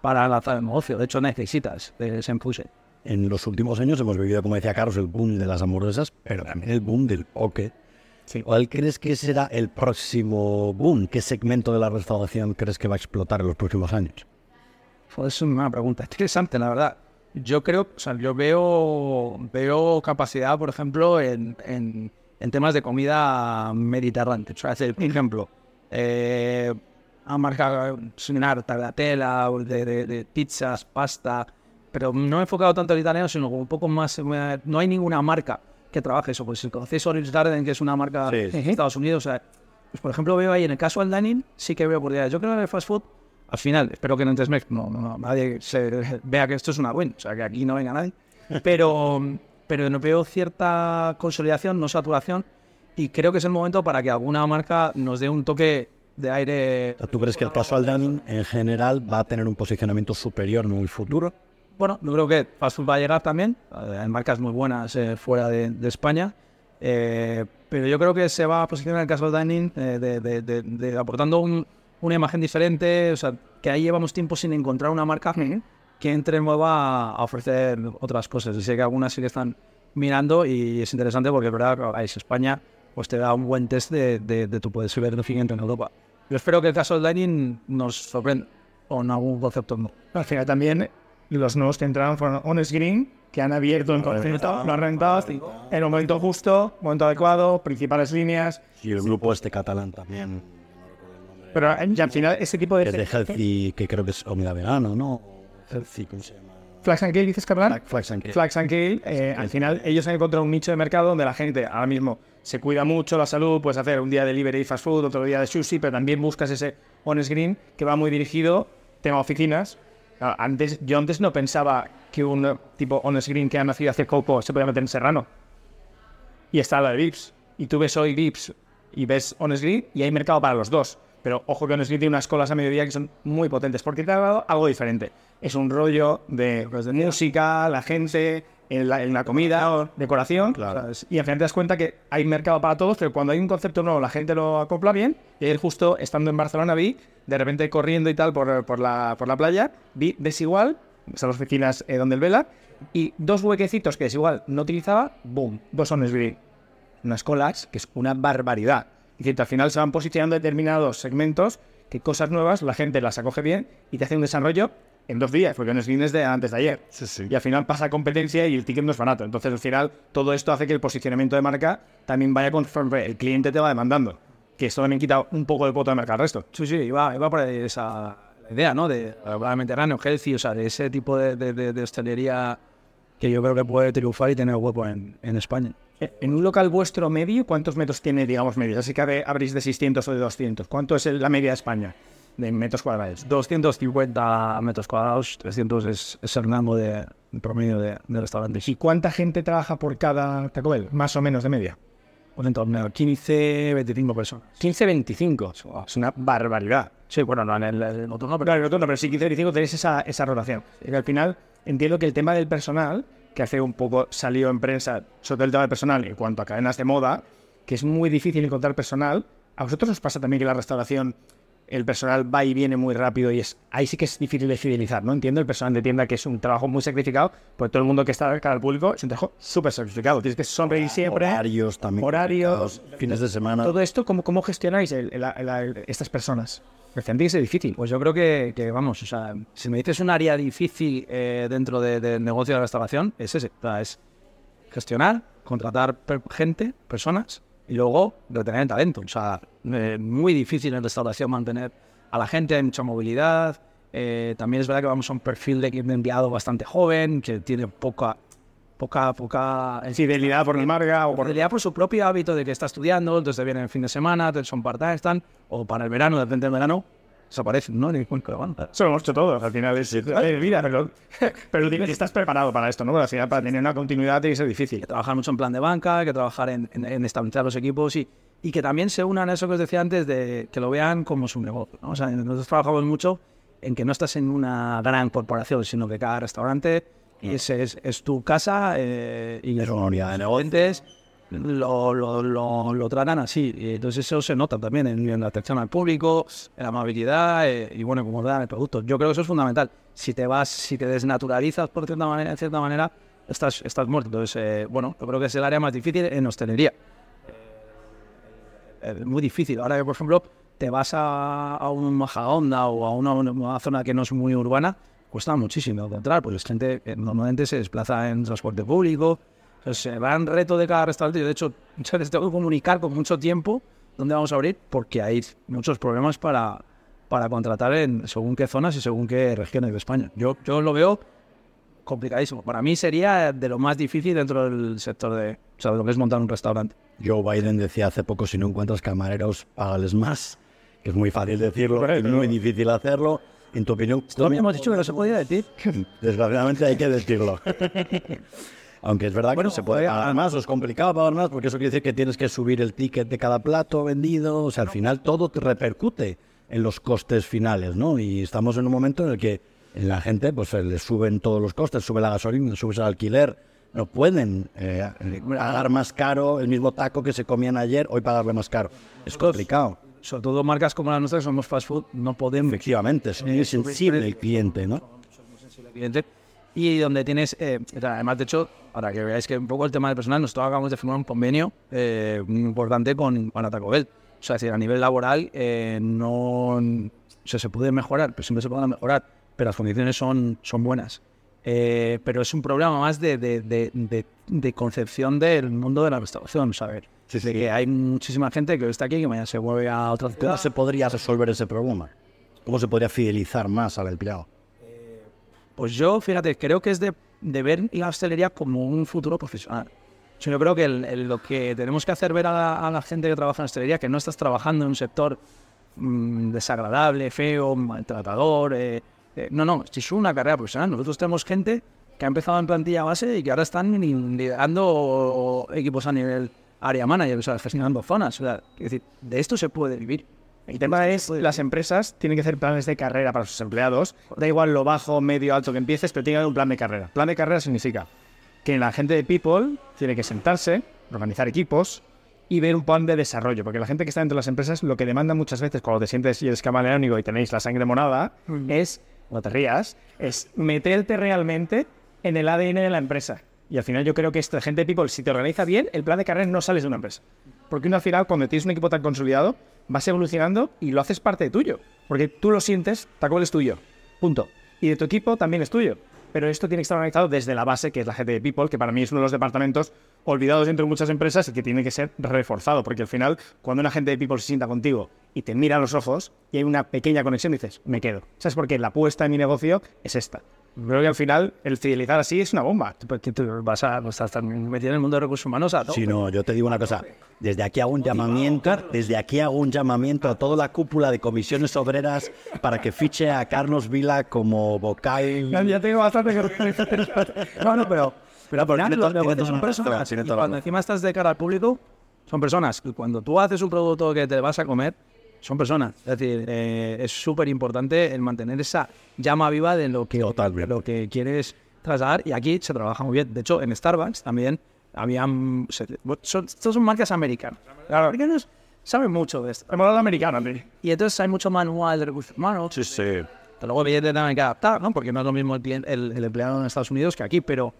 para lanzar el negocio. De hecho, necesitas de ese empuje.
En los últimos años hemos vivido, como decía Carlos, el boom de las hamburguesas, pero también el boom del poke. ¿Cuál crees que será el próximo boom? ¿Qué segmento de la restauración crees que va a explotar en los próximos años?
Es una pregunta interesante, la verdad. Yo creo, o sea, yo veo, veo capacidad, por ejemplo, en, en, en temas de comida mediterránea. O sea, por ejemplo, eh, a marca similar, tagliatella, o de, de, de pizzas, pasta, pero no he enfocado tanto al italiano, sino como un poco más, eh, no hay ninguna marca que trabaje eso. Pues si conocéis Orange Garden, que es una marca
Sí,
de. Estados Unidos, o sea, pues por ejemplo veo ahí en el caso del dining, sí que veo oportunidades. Yo creo que en el fast food, al final, espero que en el Tesmex no, no, no, nadie se vea que esto es una win, o sea, que aquí no venga nadie, pero, pero no veo cierta consolidación, no saturación, y creo que es el momento para que alguna marca nos dé un toque de aire.
¿Tú crees que el casual dining en general va a tener un posicionamiento superior en el futuro?
Bueno, yo creo que fast food va a llegar también. eh, Hay marcas muy buenas eh, fuera de, de España. eh, pero yo creo que se va a posicionar el casual dining eh, de, de- de- aportando un, una imagen diferente, o sea, que ahí llevamos tiempo sin encontrar una marca que entre nueva a ofrecer otras cosas. Y sé que algunas sí que están mirando y es interesante porque es verdad es España pues te da un buen test de, de, tu poder ciberdefinimiento en Europa. Yo espero que el caso del Lightning nos sorprenda con algún concepto.
Al final también los nuevos que entraron fueron Honest Green, que han abierto el concepto, lo han rentado en el momento justo, momento adecuado, principales líneas.
Y el grupo este catalán también.
Pero eh, ya al final ese tipo de...
Que es de Healthy, que creo que es Omida Vegano, ¿no? Healthy, ¿cómo se llama?
Flax and Kale, dices, catalán?
Flax and Kale.
Flax and Kale, eh, al final ellos han encontrado un nicho de mercado donde la gente ahora mismo se cuida mucho la salud, puedes hacer un día de delivery y fast food, otro día de sushi, pero también buscas ese honest green que va muy dirigido tema oficinas. Antes, yo antes no pensaba que un tipo honest green que ha nacido hace poco se podía meter en Serrano. Y está la de Vips. Y tú ves hoy Vips y ves honest green y hay mercado para los dos. Pero ojo que honest green tiene unas colas a mediodía que son muy potentes porque te ha dado algo diferente. Es un rollo de música, la gente, en la, en la comida, decoración.
Claro.
O sea, y al final te das cuenta que hay mercado para todos, pero cuando hay un concepto nuevo, la gente lo acopla bien. Y ayer, justo estando en Barcelona, vi, de repente corriendo y tal por, por, la, por la playa, vi Desigual, son las oficinas eh, donde el vela, y dos huequecitos que Desigual no utilizaba, boom, dos Honest Green. Unas colas, que es una barbaridad. Es decir, al final se van posicionando determinados segmentos que cosas nuevas la gente las acoge bien y te hace un desarrollo en dos días, porque Honest Green es de antes de ayer.
Sí, sí.
Y al final pasa competencia y el ticket no es barato. Entonces, al final, todo esto hace que el posicionamiento de marca también vaya conforme el cliente te va demandando. Que esto también quita un poco de cuota de mercado al resto.
Sí, sí, iba, iba por ahí esa la idea, ¿no? De hablar mediterráneo, healthy, o sea, de ese tipo de, de, de- de hostelería que yo creo que puede triunfar y tener hueco en, en España.
Eh, En un local vuestro medio, ¿cuántos metros tiene, digamos, medio? Así que abrís de 600 o de 200. ¿Cuánto es la media de España de metros cuadrados?
250 metros cuadrados, 300 es, es el rango de, de promedio de, de restaurantes.
¿Y cuánta gente trabaja por cada Taco Bell? Más o menos de media.
Pues en torno a 15, 25 personas.
15, 25. Es una barbaridad.
Sí, bueno, no en el, el otro no, pero
Claro, no, pero sí 15, 25 tenéis esa, esa rotación. Y que al final entiendo que el tema del personal, que hace un poco salió en prensa, sobre todo el tema del personal en cuanto a cadenas de moda, que es muy difícil encontrar personal. ¿A vosotros os pasa también que la restauración, el personal va y viene muy rápido y es ahí sí que es difícil de fidelizar, ¿no? Entiendo el personal de tienda que es un trabajo muy sacrificado, porque todo el mundo que está de cara al público es un trabajo súper sacrificado. Tienes que sonreír siempre.
Horarios también.
Horarios.
Fines de semana.
Todo esto, ¿cómo, cómo gestionáis el- el- el- el- estas personas? Tiene que ser difícil.
Pues yo creo que, que, vamos, o sea, si me dices un área difícil eh, dentro de- del negocio de la restauración, es ese. O sea, es gestionar, contratar per- gente, personas, y luego retener el talento. O sea, eh, muy difícil en restauración mantener a la gente, hay mucha movilidad. eh, también es verdad que vamos a un perfil de, empleado bastante joven, que tiene poca, poca, poca...
Fidelidad por el marca o por...
Fidelidad por su propio hábito de que está estudiando, entonces vienen el fin de semana, son part-time, están, o para el verano, de repente del verano, desaparecen, ¿no? Ni cuenta de banda.
Eso lo hemos hecho todos, al final es... Eh, mira, pero, pero dime, estás preparado para esto, ¿no? Porque al final para tener una continuidad tiene que ser difícil.
que trabajar mucho en plan de banca, que trabajar en, en- en estabilizar los equipos y, y que también se unan a eso que os decía antes, de que lo vean como su negocio. ¿no? O sea, nosotros trabajamos mucho en que no estás en una gran corporación, sino que cada restaurante es, es, es tu casa eh, y
Es una unidad de negocio.
Lo, lo, lo, lo tratan así. Entonces eso se nota también en, en la atención al público, en la amabilidad eh, y bueno, como dan el producto. Yo creo que eso es fundamental. Si te vas, si te desnaturalizas por cierta manera, de cierta manera, estás, estás muerto. Entonces, eh, bueno, yo creo que es el área más difícil en hostelería. Eh, Es muy difícil. Ahora que, por ejemplo, te vas a, a un Majadahonda o a una, zona que no es muy urbana, cuesta muchísimo encontrar, pues es gente normalmente se desplaza en transporte público. Entonces, se va en reto de cada restaurante. Yo, de hecho, muchas veces tengo que comunicar con mucho tiempo dónde vamos a abrir porque hay muchos problemas para, para contratar en según qué zonas y según qué regiones de España. Yo, yo lo veo complicadísimo. Para mí sería de lo más difícil dentro del sector de, o sea, de lo que es montar un restaurante.
Joe Biden decía hace poco, si no encuentras camareros, págales más. Que es muy fácil decirlo, es muy difícil hacerlo. En tu opinión,
Esto habíamos dicho que no se podía decir.
desgraciadamente hay que decirlo. Aunque es verdad que
Bueno,
no se puede
joder,
pagar más, o es complicado pagar más, porque eso quiere decir que tienes que subir el ticket de cada plato vendido. O sea, al final todo te repercute en los costes finales, ¿no? Y estamos en un momento en el que la gente pues le suben todos los costes, sube la gasolina, sube el alquiler. No pueden eh, pagar más caro el mismo taco que se comían ayer, hoy pagarle más caro. Es complicado.
sobre todo marcas como la nuestra, que somos fast food, no podemos
Efectivamente, es muy sensible el cliente, ¿no?
cliente y donde tienes, eh, además de hecho, para que veáis que un poco el tema del personal, nosotros acabamos de firmar un convenio eh, muy importante con, con Taco Bell. O sea, es decir, a nivel laboral eh, no o sea, se puede mejorar, pero siempre se puede mejorar, pero las condiciones son, son buenas. Eh, pero es un problema más de, de, de, de, de concepción del mundo de la restauración, ¿sabes?
Sí,
De
sí.
que hay muchísima gente que hoy está aquí y que mañana se mueve a otra
¿Cómo
ciudad.
se podría resolver ese problema? ¿Cómo se podría fidelizar más al empleado?
Pues yo, fíjate, creo que es de, ver la hostelería como un futuro profesional. O yo creo que el- lo que tenemos que hacer ver a la, gente que trabaja en hostelería, que no estás trabajando en un sector mm, desagradable, feo, maltratador. eh, eh, no, no, es una carrera profesional. Nosotros tenemos gente que ha empezado en plantilla base y que ahora están liderando equipos a nivel área manager, o sea, gestionando zonas. O sea, es decir, de esto se puede vivir.
El tema es, las empresas tienen que hacer planes de carrera para sus empleados. Da igual lo bajo, medio, alto que empieces, pero tiene que haber un plan de carrera. Plan de carrera significa que la gente de People tiene que sentarse, organizar equipos y ver un plan de desarrollo. Porque la gente que está dentro de las empresas lo que demanda muchas veces cuando te sientes y eres camaleónico y tenéis la sangre monada es, no te rías, es meterte realmente en el ADN de la empresa. Y al final yo creo que esta gente de People, si te organiza bien, el plan de carrera no sales de una empresa. Porque uno al final, cuando tienes un equipo tan consolidado, vas evolucionando y lo haces parte de tuyo. Porque tú lo sientes, Taco Bell es tuyo. Punto. Y de tu equipo también es tuyo. Pero esto tiene que estar organizado desde la base, que es la gente de People, que para mí es uno de los departamentos olvidados dentro de muchas empresas y que tiene que ser reforzado. Porque al final, cuando una gente de People se sienta contigo y te mira a los ojos y hay una pequeña conexión, dices, me quedo. ¿Sabes por qué? La apuesta en mi negocio es esta. Creo que al final el fidelizar así es una bomba.
Porque tú vas a pues, estar metido en el mundo de recursos humanos a
Si
tope.
no, yo te digo una cosa. Desde aquí hago un llamamiento, desde aquí hago un llamamiento a toda la cúpula de comisiones obreras para que fiche a Carlos Vila como vocal.
Ya tengo bastante que
No, no, pero, pero
Tiene
final los negocios son personas. Y cuando encima estás de cara al público, son personas. Y cuando tú haces un producto que te vas a comer, son personas. Es decir, eh, es súper importante el mantener esa llama viva de lo que,
Totalmente.
lo que quieres trasladar. Y aquí se trabaja muy bien. De hecho, en Starbucks también habían... se- son, estos son marcas americanas. Los americanos saben mucho de esto.
Hemos hablado americano, tío.
Y entonces hay mucho manual de recursos humanos.
Sí, sí.
Que Luego, evidentemente, hay que adaptar, ¿no? Porque no es lo mismo el, el, el empleado en Estados Unidos que aquí, pero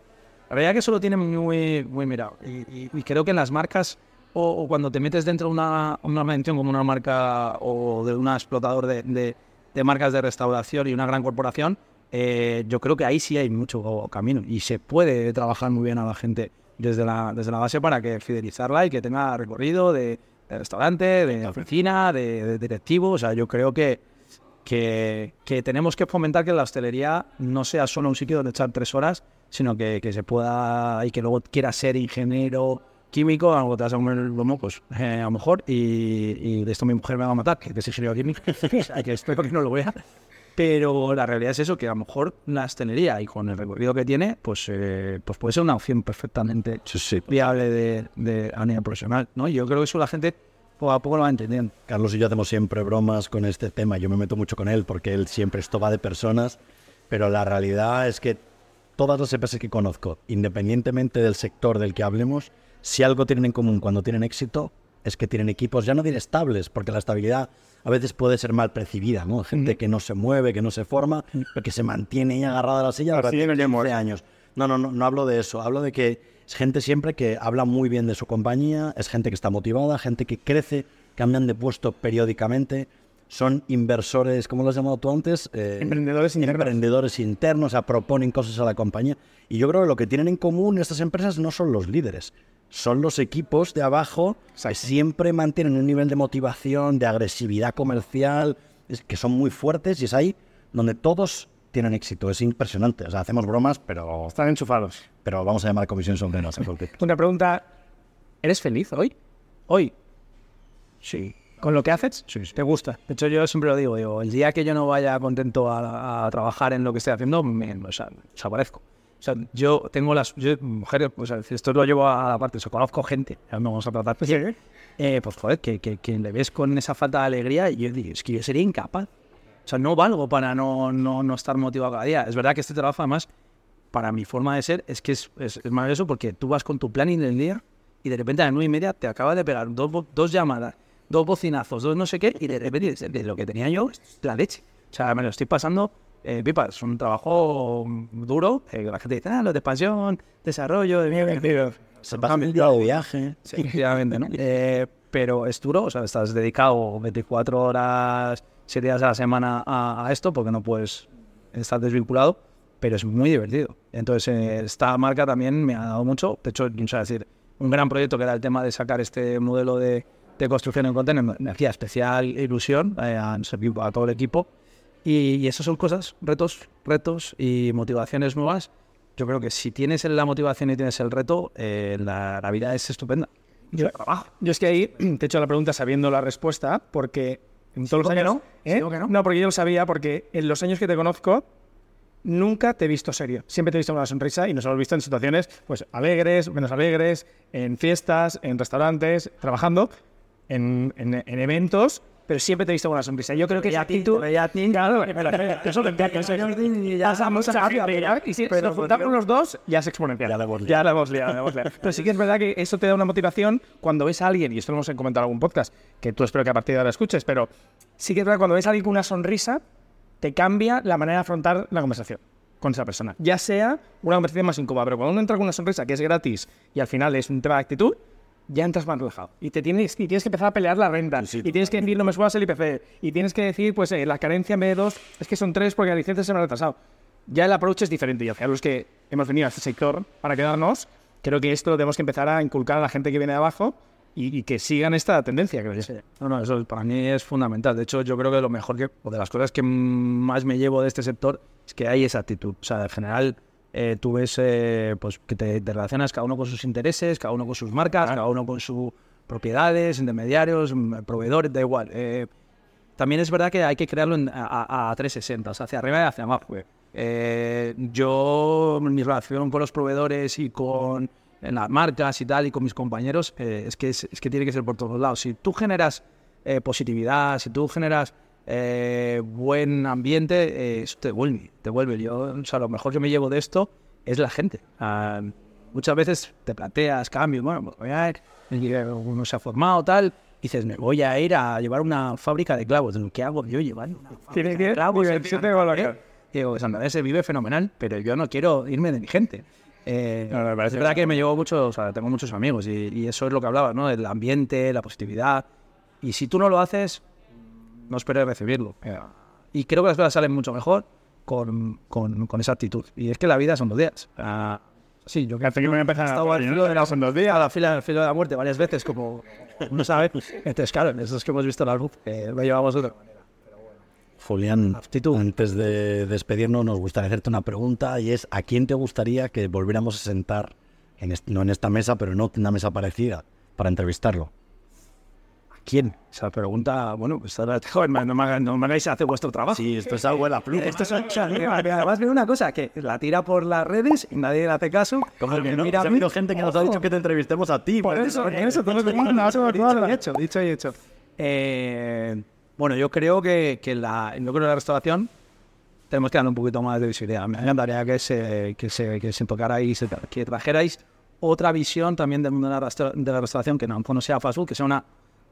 la realidad es que eso lo tienen muy, muy mirado. Y, y- y creo que en las marcas, o, o cuando te metes dentro de una, una organización como una marca o de un explotador de, de- de marcas de restauración y una gran corporación, eh, yo creo que ahí sí hay mucho camino y se puede trabajar muy bien a la gente desde la, desde la base para que fidelizarla y que tenga recorrido de, de restaurante, de oficina, de, de directivo. O sea, yo creo que, que, que tenemos que fomentar que la hostelería no sea solo un sitio donde echar tres horas, sino que, que se pueda y que luego quiera ser ingeniero químico, algo te vas a comer el lomo, pues eh, a lo mejor, y, y de esto mi mujer me va a matar, que, que es ingeniero químico, que espero que no lo vea. Pero la realidad es eso, que a lo mejor la hostelería y con el recorrido que tiene, pues, eh, pues puede ser una opción perfectamente
Sí, sí.
viable de, de, a nivel profesional, ¿no? Yo creo que eso la gente poco a poco lo va entendiendo.
Carlos y yo hacemos siempre bromas con este tema. Yo me meto mucho con él porque él siempre esto va de personas, pero la realidad es que todas las empresas que conozco, independientemente del sector del que hablemos, si algo tienen en común cuando tienen éxito es que tienen equipos, ya no diré estables, porque la estabilidad a veces puede ser mal percibida, ¿no? Gente que no se mueve, que no se forma, pero que se mantiene ahí agarrada a la silla durante
nos llamamos.
15 años. No, no, no, no hablo de eso. Hablo de que es gente siempre que habla muy bien de su compañía, es gente que está motivada, gente que crece, cambian de puesto periódicamente, son inversores, ¿cómo lo has llamado tú antes? Eh,
Emprendedores internos.
Emprendedores internos, o sea, proponen cosas a la compañía. Y yo creo que lo que tienen en común estas empresas no son los líderes, son los equipos de abajo que siempre mantienen un nivel de motivación, de agresividad comercial, es- que son muy fuertes y es ahí donde todos tienen éxito. Es impresionante. O sea, hacemos bromas, pero,
Están enchufados.
pero vamos a llamar comisión sobre no.
Una pregunta. ¿Eres feliz hoy? Hoy.
Sí.
¿Con lo que haces?
Sí, sí.
¿Te gusta?
De hecho, yo siempre lo digo, digo, el día que yo no vaya contento a, a trabajar en lo que estoy haciendo, me, o sea, desaparezco. O sea, yo tengo las yo, mujeres, o sea, esto lo llevo a la parte, o sea, conozco gente, ya no vamos a tratar, eh, pues joder, que, que, que le ves con esa falta de alegría y yo digo, es que yo sería incapaz. O sea, no valgo para no, no, no estar motivado cada día. Es verdad que este trabajo, además, para mi forma de ser, es que es, es, es maravilloso porque tú vas con tu planning del día y de repente a las nueve y media te acabas de pegar dos, dos llamadas dos bocinazos, dos no sé qué, y de repente de- de lo que tenía yo, es la leche. O sea, me lo estoy pasando eh, pipa, es un trabajo duro, eh, la gente dice, ah, lo de expansión, desarrollo, de mierda.
Se pasa el día de viaje.
Sí, efectivamente, ¿no? Eh, pero es duro, o sea, estás dedicado 24 horas, 7 días a la semana a, a esto porque no puedes estar desvinculado, pero es muy divertido. Entonces, eh, esta marca también me ha dado mucho. De hecho, o sea, decir, un gran proyecto que era el tema de sacar este modelo de, de construcción en me hacía especial ilusión eh, a, a todo el equipo. Y, y esas son cosas, retos, retos y motivaciones nuevas. Yo creo que si tienes la motivación y tienes el reto, eh, la, la vida es estupenda.
Yo, yo es que ahí te he hecho la pregunta sabiendo la respuesta, porque en todos los años.
no,
¿eh?
que no.
porque yo lo sabía, porque en los años que te conozco, nunca te he visto serio. Siempre te he visto con una sonrisa y nos hemos visto en situaciones pues alegres, menos alegres, en fiestas, en restaurantes, trabajando, en, en- en eventos. Pero siempre te he visto con una sonrisa. Yo creo que esa actitud. Claro, eso te entiendo, eso es- ya pasamos a y si nos juntamos los dos, ya es exponencial.
Ya la hemos liado.
Ya la hemos liado. Pero sí que es verdad que eso te da una motivación cuando ves a alguien, y esto lo hemos comentado en algún podcast, que tú espero que a partir de ahora escuches, pero sí que es verdad cuando ves a alguien con una sonrisa, te cambia la manera de afrontar la conversación con esa persona. Ya sea una conversación más incómoda, pero cuando uno entra con una sonrisa que es gratis y al final es un tema de actitud, ya entras más relajado. Y, te tienes, y tienes que empezar a pelear la renta. y tienes que decir, no me subas el IPC. Y tienes que decir, pues, eh, la carencia en vez de dos es que son tres porque la licencia se me ha retrasado. Ya el approach es diferente. Y final los que hemos venido a este sector para quedarnos, creo que esto lo tenemos que empezar a inculcar a la gente que viene de abajo y, y que sigan esta tendencia, creo yo.
No, no, eso para mí es fundamental. De hecho, yo creo que lo mejor que, o de las cosas que más me llevo de este sector es que hay esa actitud. O sea, en general, eh, tú ves eh, pues, que te, te relacionas cada uno con sus intereses, cada uno con sus marcas, cada uno con sus propiedades, intermediarios, mm, proveedores, da igual. Eh, también es verdad que hay que crearlo en- a, a- a 360, o sea, hacia arriba y hacia abajo. Eh, yo, mi relación con los proveedores y con las marcas y tal, y con mis compañeros, eh, es, que es, es que tiene que ser por todos lados. Si tú generas eh, positividad, si tú generas eh, buen ambiente, eh, eso te vuelve, te vuelve. Yo, o sea, lo mejor que me llevo de esto es la gente. Ah, muchas veces te planteas cambios, bueno, pues voy a ir, eh, uno se ha formado, tal, y dices, me voy a ir a llevar una fábrica de clavos. ¿Qué hago yo llevando una fábrica de clavos?
diversión de
Santander? Digo, se vive fenomenal, pero yo no quiero irme de mi gente. Eh,
No, no,
es verdad que me llevo mucho, o sea, tengo muchos amigos y, y eso es lo que hablaba, ¿no? El ambiente, la positividad. Y si tú no lo haces, no esperes recibirlo. Eh, Y creo que las cosas salen mucho mejor con, con, con esa actitud. Y es que la vida son dos días. Ah, sí, yo que
Hace que me a-
estado al filo de la,
son dos días.
a la fila, al filo de la muerte varias veces, como uno sabe. Entonces, claro, en esos que hemos visto en la luz, eh, lo llevamos de otra manera.
Julián,
Aptitud.
antes de despedirnos, nos gustaría hacerte una pregunta y es: ¿a quién te gustaría que volviéramos a sentar, en no en esta mesa, pero en una mesa parecida, para entrevistarlo?
¿Quién? Esa pregunta, bueno, pues ahora, joder, no me, no me hagáis hacer vuestro trabajo.
Sí, esto es algo de la pluma.
Esto es, o sea, además veo una cosa, que la tira por las redes y nadie le hace caso.
Como que no,
Mira,
ha habido gente que nos ha dicho que te entrevistemos a ti.
Por
pues,
eso, por eso, no,
dicho y hecho, dicho y hecho. Eh, bueno, yo creo que, que la, yo creo que la restauración tenemos que darle un poquito más de visibilidad. Me encantaría que se, que se, que se tocarais, que trajerais otra visión también del mundo de la, resta- de la restauración, que no, no sea fast food, que sea una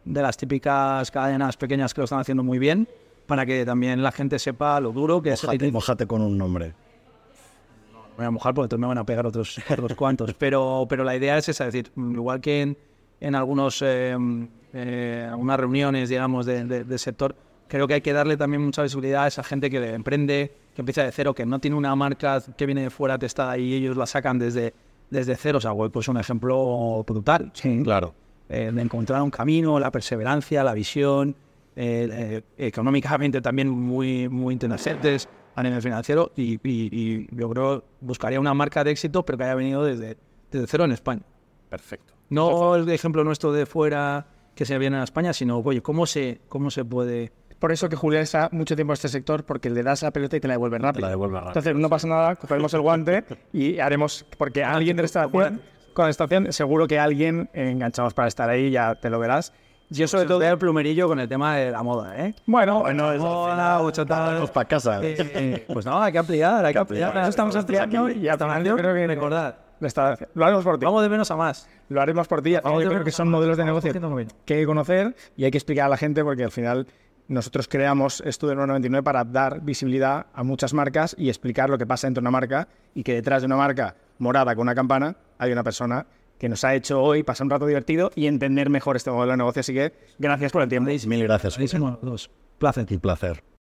de las típicas cadenas pequeñas que lo están haciendo muy bien, para que también la gente sepa lo duro que es
Mójate, mójate con un nombre.
me voy a mojar porque entonces me van a pegar otros, otros cuantos. Pero, pero la idea es esa, es decir, igual que en, en algunos, eh, eh, algunas reuniones, digamos, de- sector, creo que hay que darle también mucha visibilidad a esa gente que emprende, que empieza de cero, que no tiene una marca que viene de fuera testada y ellos la sacan desde, desde cero. O sea, Webco es un ejemplo brutal. Sí.
Claro.
Eh, de encontrar un camino, la perseverancia, la visión, eh, eh, económicamente también muy, muy interesantes a nivel financiero y, y- y yo creo buscaría una marca de éxito pero que haya venido desde, desde cero en España.
Perfecto.
No el ejemplo nuestro de fuera que se viene a España, sino, oye, ¿cómo se, cómo se puede...?
Por eso que Julián está mucho tiempo en este sector, porque le das la pelota y te la devuelve rápido.
la devuelve rápido.
Entonces no pasa nada, cogeremos el guante y haremos, porque alguien de estación, con la estación, seguro que alguien enganchamos para estar ahí, ya te lo verás. Yo sobre todo...
El plumerillo con el tema de la moda, ¿eh?
Bueno,
Bueno, es
Moda.
Vamos para casa.
Eh, eh, pues no, hay que ampliar, hay que ampliar.
ya estamos ampliando y ya
creo que recordad,
restauración. Lo haremos por ti.
Vamos de menos a más.
Lo haremos por ti. Yo creo que son modelos de negocio que hay que conocer y hay que explicar a la gente porque al final nosotros creamos esto del 99 para dar visibilidad a muchas marcas y explicar lo que pasa dentro de una marca y que detrás de una marca morada con una campana hay una persona que nos ha hecho hoy pasar un rato divertido y entender mejor este modelo de negocio. Así que gracias por el tiempo.
Mil gracias.
Los dos. Placer.
Un placer.